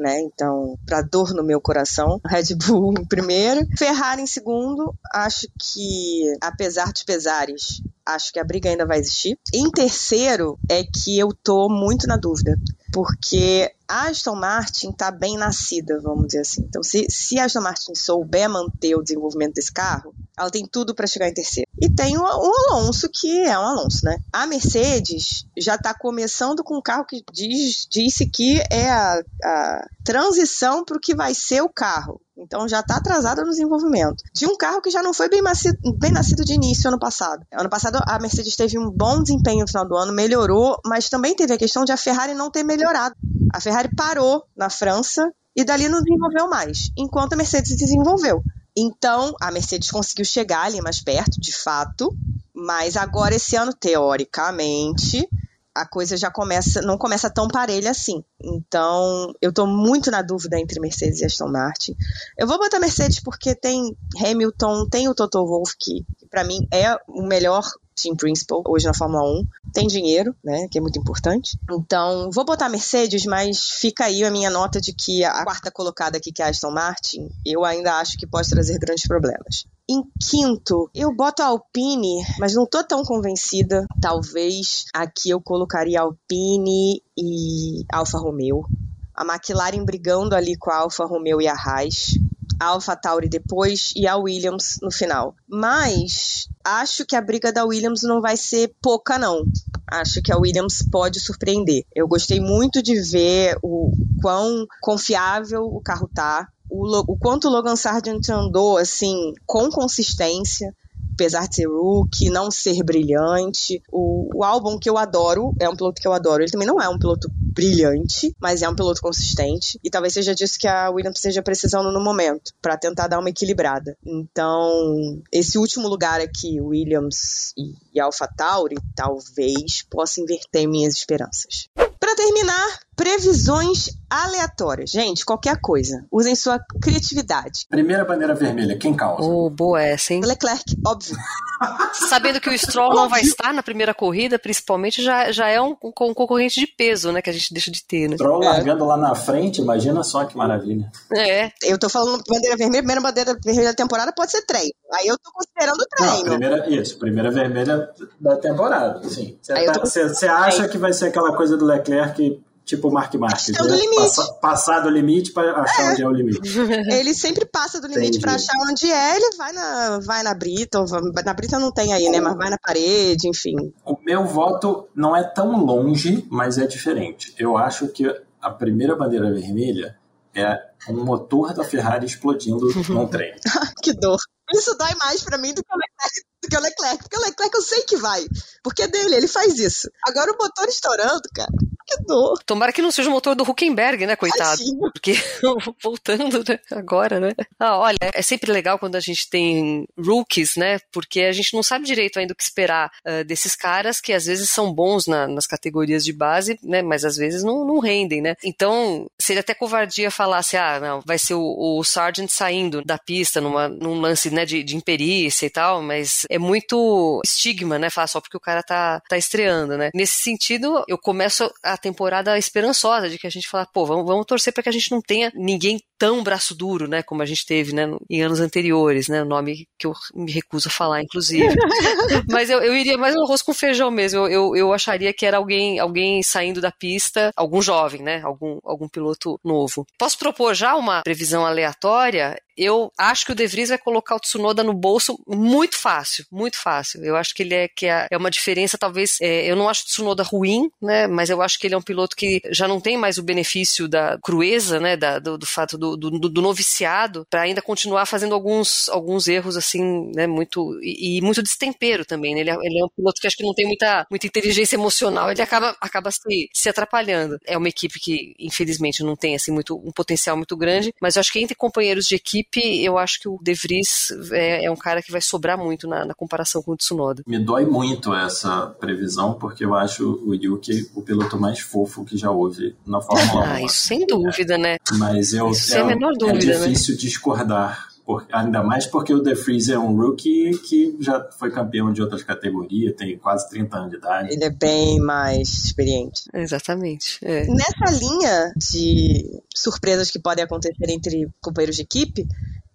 né? Então, para dor no meu coração, Red Bull em primeiro, Ferrari em segundo. Acho que, apesar dos pesares, acho que a briga ainda vai existir. Em terceiro é que eu tô muito na dúvida, porque a Aston Martin tá bem nascida, vamos dizer assim. Então, se, se a Aston Martin souber manter o desenvolvimento desse carro, ela tem tudo para chegar em terceiro. E tem o, o, Alonso, que é um Alonso, né? A Mercedes já tá começando com um carro que diz, disse que é a, a transição para o que vai ser o carro. Então já está atrasada no desenvolvimento. De um carro que já não foi bem, nascido, bem nascido de início ano passado. Ano passado a Mercedes teve um bom desempenho no final do ano, melhorou, mas também teve a questão de a Ferrari não ter melhorado. A Ferrari parou na França e dali não desenvolveu mais, enquanto a Mercedes desenvolveu. Então, a Mercedes conseguiu chegar ali mais perto, de fato, mas agora esse ano, teoricamente, a coisa já começa, não começa tão parelha assim. Então, eu tô muito na dúvida entre Mercedes e Aston Martin. Eu vou botar Mercedes porque tem Hamilton, tem o Toto Wolff, que para mim é o melhor team principal hoje na Fórmula 1. Tem dinheiro, né, que é muito importante. Então, vou botar Mercedes, mas fica aí a minha nota de que a quarta colocada aqui, que é a Aston Martin, eu ainda acho que pode trazer grandes problemas. Em quinto, eu boto a Alpine, mas não tô tão convencida. Talvez aqui eu colocaria Alpine e Alfa Romeo. A McLaren brigando ali com a Alfa Romeo e a Haas a AlphaTauri depois e a Williams no final. Mas acho que a briga da Williams não vai ser pouca, não. Acho que a Williams pode surpreender. Eu gostei muito de ver o quão confiável o carro tá. O, o quanto o Logan Sargent andou, assim, com consistência apesar de ser rookie, não ser brilhante. O, o álbum que eu adoro, é um piloto que eu adoro. Ele também não é um piloto brilhante, mas é um piloto consistente. E talvez seja disso que a Williams esteja precisando no momento, para tentar dar uma equilibrada. Então, esse último lugar aqui, Williams e, e AlphaTauri, talvez possa inverter minhas esperanças. Para terminar, previsões aleatórias. Gente, qualquer coisa. Usem sua criatividade. Primeira bandeira vermelha, quem causa? Oh, boa essa, hein? Leclerc, óbvio. Sabendo que o Stroll não vai estar na primeira corrida, principalmente, já, já é um, um, concorrente de peso, né? Que a gente deixa de ter, né? Stroll é. largando lá na frente, imagina só que maravilha. É. Eu tô falando bandeira vermelha, primeira bandeira vermelha da temporada pode ser treino. Aí eu tô considerando treino. Não, primeira, isso, primeira vermelha da temporada, sim. Você tá, acha que vai ser aquela coisa do Leclerc Tipo o Mark Marques. Né? do limite. Passa, passar do limite para achar é. onde é o limite. Ele sempre passa do limite para achar onde é, ele vai na, vai na Brita, na Brita não tem aí, né? Mas vai na parede, enfim. O meu voto não é tão longe, mas é diferente. Eu acho que a primeira bandeira vermelha é um motor da Ferrari explodindo num trem. que dor. Isso dói mais para mim do que o Leclerc, do que o Leclerc. Porque o Leclerc eu sei que vai. Porque é dele, ele faz isso. Agora o motor estourando, cara que dor. Tomara que não seja o motor do Huckenberg, né, coitado? Ai, Porque, voltando, né, agora, né? Ah, olha, é sempre legal quando a gente tem rookies, né? Porque a gente não sabe direito ainda o que esperar uh, desses caras que às vezes são bons na, nas categorias de base, né? Mas às vezes não, não rendem, né? Então, seria até covardia falar assim, ah, não, vai ser o, o Sargent saindo da pista numa, num lance, né, de, de imperícia e tal, mas é muito estigma, né? Falar só porque o cara tá, tá estreando, né? Nesse sentido, eu começo a temporada esperançosa de que a gente fala, pô, vamos, vamos torcer para que a gente não tenha ninguém tão braço duro, né, como a gente teve, né, em anos anteriores, né, o nome que eu me recuso a falar, inclusive. Mas eu, eu iria mais no arroz com feijão mesmo, eu, eu, eu, acharia que era alguém, alguém saindo da pista, algum jovem, né, algum, algum piloto novo. Posso propor já uma previsão aleatória? Eu acho que o De Vries vai colocar o Tsunoda no bolso muito fácil, muito fácil. Eu acho que ele é que é, é uma diferença, talvez. É, eu não acho o Tsunoda ruim, né? Mas eu acho que ele é um piloto que já não tem mais o benefício da crueza, né? Da, do, do fato do, do, do noviciado, para ainda continuar fazendo alguns, alguns erros assim, né? Muito e, e muito destempero também. Né? Ele, é, ele é um piloto que acho que não tem muita, muita inteligência emocional. Ele acaba, acaba se, se atrapalhando. É uma equipe que, infelizmente, não tem assim muito um potencial muito grande. Mas eu acho que entre companheiros de equipe equipe, eu acho que o De Vries é, é um cara que vai sobrar muito na, na, comparação com o Tsunoda. Me dói muito essa previsão, porque eu acho o Yuki o piloto mais fofo que já houve na Fórmula 1. Ah, isso sem dúvida, né? Mas eu, isso é, a menor dúvida, é difícil né? discordar por, ainda mais porque o The Freeze é um rookie que já foi campeão de outras categorias, tem quase 30 anos de idade. Ele é bem mais experiente. Exatamente. É. Nessa linha de surpresas que podem acontecer entre companheiros de equipe,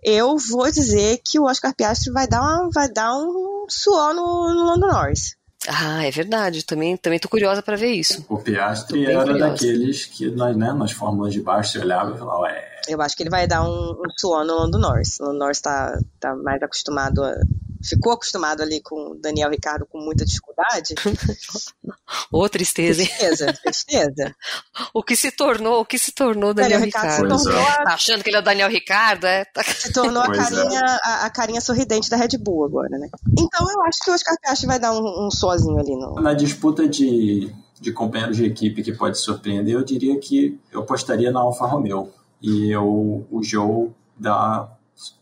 eu vou dizer que o Oscar Piastri vai dar, uma, vai dar um suor no, no Lando Norris. Ah, é verdade. Também, também tô curiosa para ver isso. O Piastri era curiosa. daqueles que nós, né, nas fórmulas de baixo você olhava e falava, ué. Eu acho que ele vai dar um, um suor no Lando Norris. O Lando Norris tá, tá mais acostumado a ficou acostumado ali com o Daniel Ricardo com muita dificuldade. Ô, tristeza, hein? Tristeza, tristeza. o que se tornou, o que se tornou Daniel, Daniel Ricardo? Ricardo se tornou a... Tá achando que ele é o Daniel Ricardo, é? Se tornou a é. carinha, é. a, a, carinha sorridente da Red Bull agora, né? Então eu acho que o Oscar Piastri vai dar um, um sozinho ali no... Na disputa de, de companheiros de equipe que pode surpreender, eu diria que eu apostaria na Alfa Romeo. E eu, o Joe dá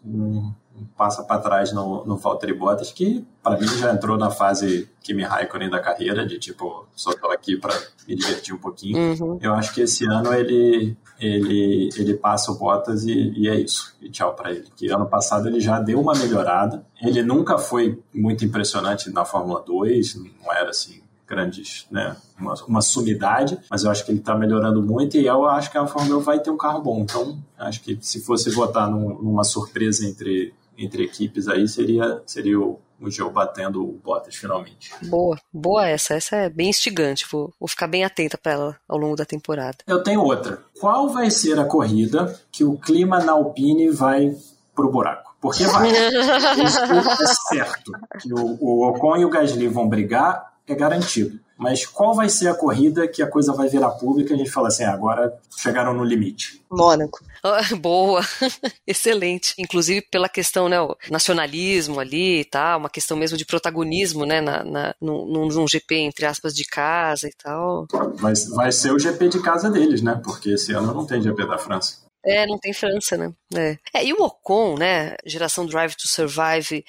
um passa para trás no, no Valtteri Bottas, que para mim já entrou na fase Kimi Raikkonen da carreira, de tipo, só tô aqui para me divertir um pouquinho. Uhum. Eu acho que esse ano ele ele, ele passa o Bottas e, e é isso. E tchau para ele. Que ano passado ele já deu uma melhorada. Ele nunca foi muito impressionante na Fórmula 2, não era assim grandes, né, uma, uma sumidade, mas eu acho que ele está melhorando muito e eu acho que a Fórmula 1 vai ter um carro bom. Então, acho que se fosse votar num, numa surpresa entre entre equipes aí seria, seria o, o batendo o Bottas finalmente. Boa, boa essa. Essa é bem instigante. Vou, vou ficar bem atenta para ela ao longo da temporada. Eu tenho outra. Qual vai ser a corrida que o clima na Alpine vai pro buraco? Porque vai. Isso é certo. Que o, o Ocon e o Gasly vão brigar, é garantido. Mas qual vai ser a corrida que a coisa vai virar pública e a gente fala assim, ah, agora chegaram no limite? Mônaco. Boa, excelente. Inclusive pela questão, né, o nacionalismo ali tá, uma questão mesmo de protagonismo, né, na, na, num, num GP, entre aspas, de casa e tal. Vai, vai ser o GP de casa deles, né, porque esse ano não tem GP da França. É, não tem França, né? É. é. e o Ocon, né? Geração Drive to Survive,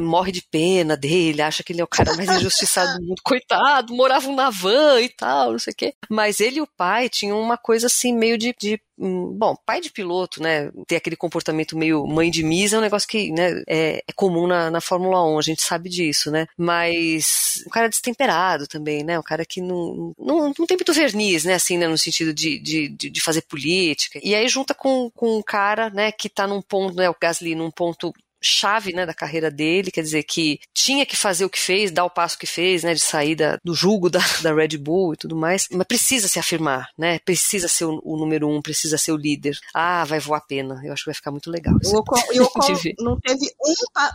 morre de pena dele, acha que ele é o cara mais injustiçado do mundo. Coitado, moravam na van e tal, não sei o quê. Mas ele e o pai tinham uma coisa assim, meio de, de hum, bom, pai de piloto, né, ter aquele comportamento meio mãe de misa é um negócio que, né, é, é, comum na, na Fórmula 1, a gente sabe disso, né, mas um cara destemperado também, né, um cara que não, não, não tem muito verniz, né, assim, né, no sentido de, de, de fazer política, e aí junta com, com um cara, né, que tá num ponto, né, o Gasly num ponto chave né, da carreira dele, quer dizer, que tinha que fazer o que fez, dar o passo que fez, né, de sair da, do jugo da, da Red Bull e tudo mais, mas precisa se afirmar, né, precisa ser o, o número um, precisa ser o líder. Ah, vai voar a pena, eu acho que vai ficar muito legal. O Ocon, e o Ocon não teve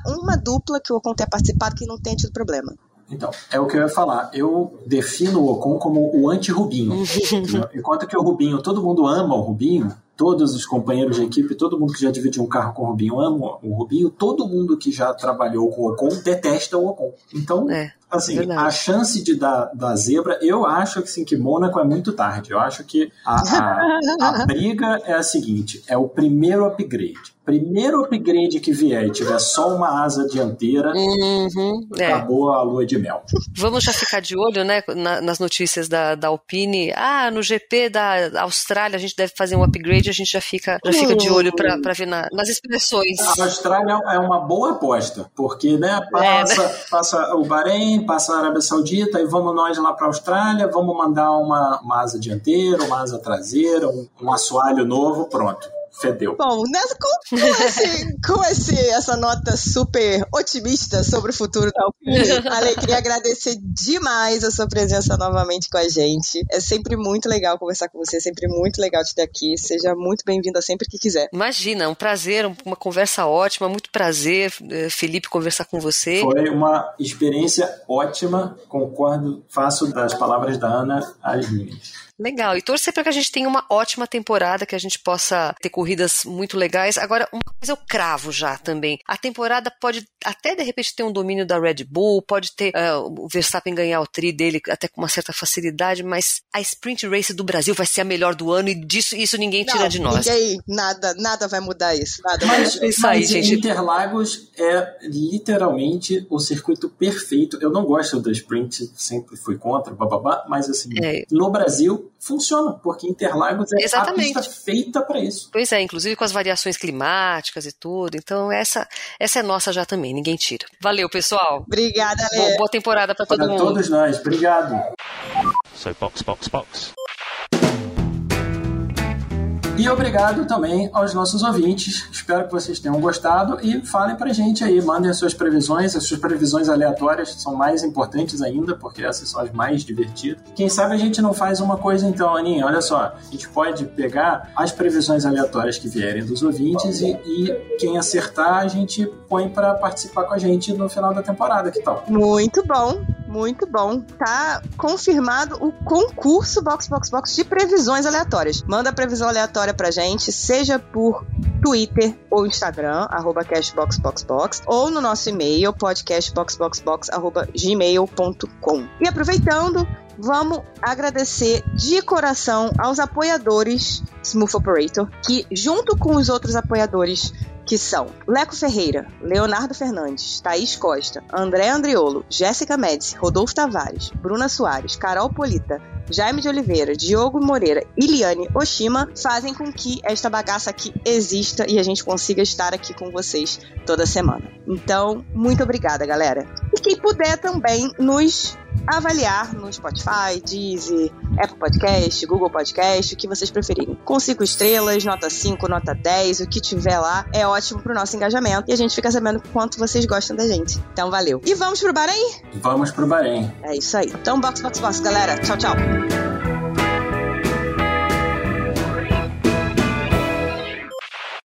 um, uma dupla que o Ocon tenha participado que não tenha tido problema. Então, é o que eu ia falar. Eu defino o Ocon como o anti-Rubinho. Enquanto que o Rubinho, todo mundo ama o Rubinho, todos os companheiros de equipe, todo mundo que já dividiu um carro com o Rubinho ama o Rubinho, todo mundo que já trabalhou com o Ocon detesta o Ocon. Então, é, assim, verdade. a chance de dar da zebra, eu acho que sim, que Mônaco é muito tarde. Eu acho que a, a, a briga é a seguinte: é o primeiro upgrade primeiro upgrade que vier e tiver só uma asa dianteira, uhum, é. acabou é. a lua de mel. Vamos já ficar de olho, né, na, nas notícias da, da Alpine. Ah, no GP da Austrália a gente deve fazer um upgrade, a gente já fica, já fica de olho para ver na, nas expressões. A Austrália é uma boa aposta, porque, né, passa, é, né? passa o Bahrein, passa a Arábia Saudita, e vamos nós lá para a Austrália, vamos mandar uma, uma asa dianteira, uma asa traseira, um, um assoalho novo, pronto fedeu. Bom, nessa, com, com, esse, com esse, essa nota super otimista sobre o futuro da Alpine, Ale, queria agradecer demais a sua presença novamente com a gente. É sempre muito legal conversar com você, é sempre muito legal te ter aqui. Seja muito bem-vinda sempre que quiser. Imagina, um prazer, uma conversa ótima, muito prazer, eh, Felipe, conversar com você. Foi uma experiência ótima, concordo, faço das palavras da Ana as minhas. Legal. E torcer para que a gente tenha uma ótima temporada, que a gente possa ter corridas muito legais. Agora, uma coisa eu cravo já também. A temporada pode até de repente ter um domínio da Red Bull, pode ter uh, o Verstappen ganhar o tri dele até com uma certa facilidade, mas a Sprint Race do Brasil vai ser a melhor do ano e disso isso ninguém tira Não, de nós. Ninguém, nada, nada vai mudar isso. Nada mas, isso aí, mas gente. Interlagos é literalmente o circuito perfeito. Eu não gosto da Sprint, sempre fui contra, bababá, mas assim, é. no Brasil funciona, porque Interlagos é Exatamente. a pista feita para isso. Pois é, inclusive com as variações climáticas e tudo. Então essa essa é nossa já também, ninguém tira. Valeu, pessoal. Obrigada, Lê. Boa temporada para todo pra mundo. todos nós. Obrigado. So box box box. E obrigado também aos nossos ouvintes. Espero que vocês tenham gostado e falem pra gente aí, mandem as suas previsões. As suas previsões aleatórias são mais importantes ainda, porque essas são as mais divertidas. Quem sabe a gente não faz uma coisa então, Aninha, olha só. A gente pode pegar as previsões aleatórias que vierem dos ouvintes e, e quem acertar a gente põe para participar com a gente no final da temporada, que tal? Muito bom, muito bom. Tá confirmado o concurso Box Box Box de previsões aleatórias. Manda a previsão aleatória história pra gente, seja por Twitter ou Instagram, arroba cashboxboxbox, ou no nosso e-mail, podcastboxboxbox.gmail.com. E aproveitando, vamos agradecer de coração aos apoiadores Smooth Operator, que junto com os outros apoiadores que são Leco Ferreira, Leonardo Fernandes, Thaís Costa, André Andriolo, Jéssica Médici, Rodolfo Tavares, Bruna Soares, Carol Polita, Jaime de Oliveira, Diogo Moreira e Liane Oshima fazem com que esta bagaça aqui exista e a gente consiga estar aqui com vocês toda semana. Então, muito obrigada, galera. E quem puder também nos avaliar no Spotify, Deezer, Apple Podcast, Google Podcast, o que vocês preferirem. Com cinco estrelas, nota 5, nota 10, o que tiver lá é ótimo pro nosso engajamento e a gente fica sabendo quanto vocês gostam da gente. Então valeu. E vamos pro Bahrein? Vamos pro Bahrein. É isso aí. Então box, box, box, galera. Tchau, tchau.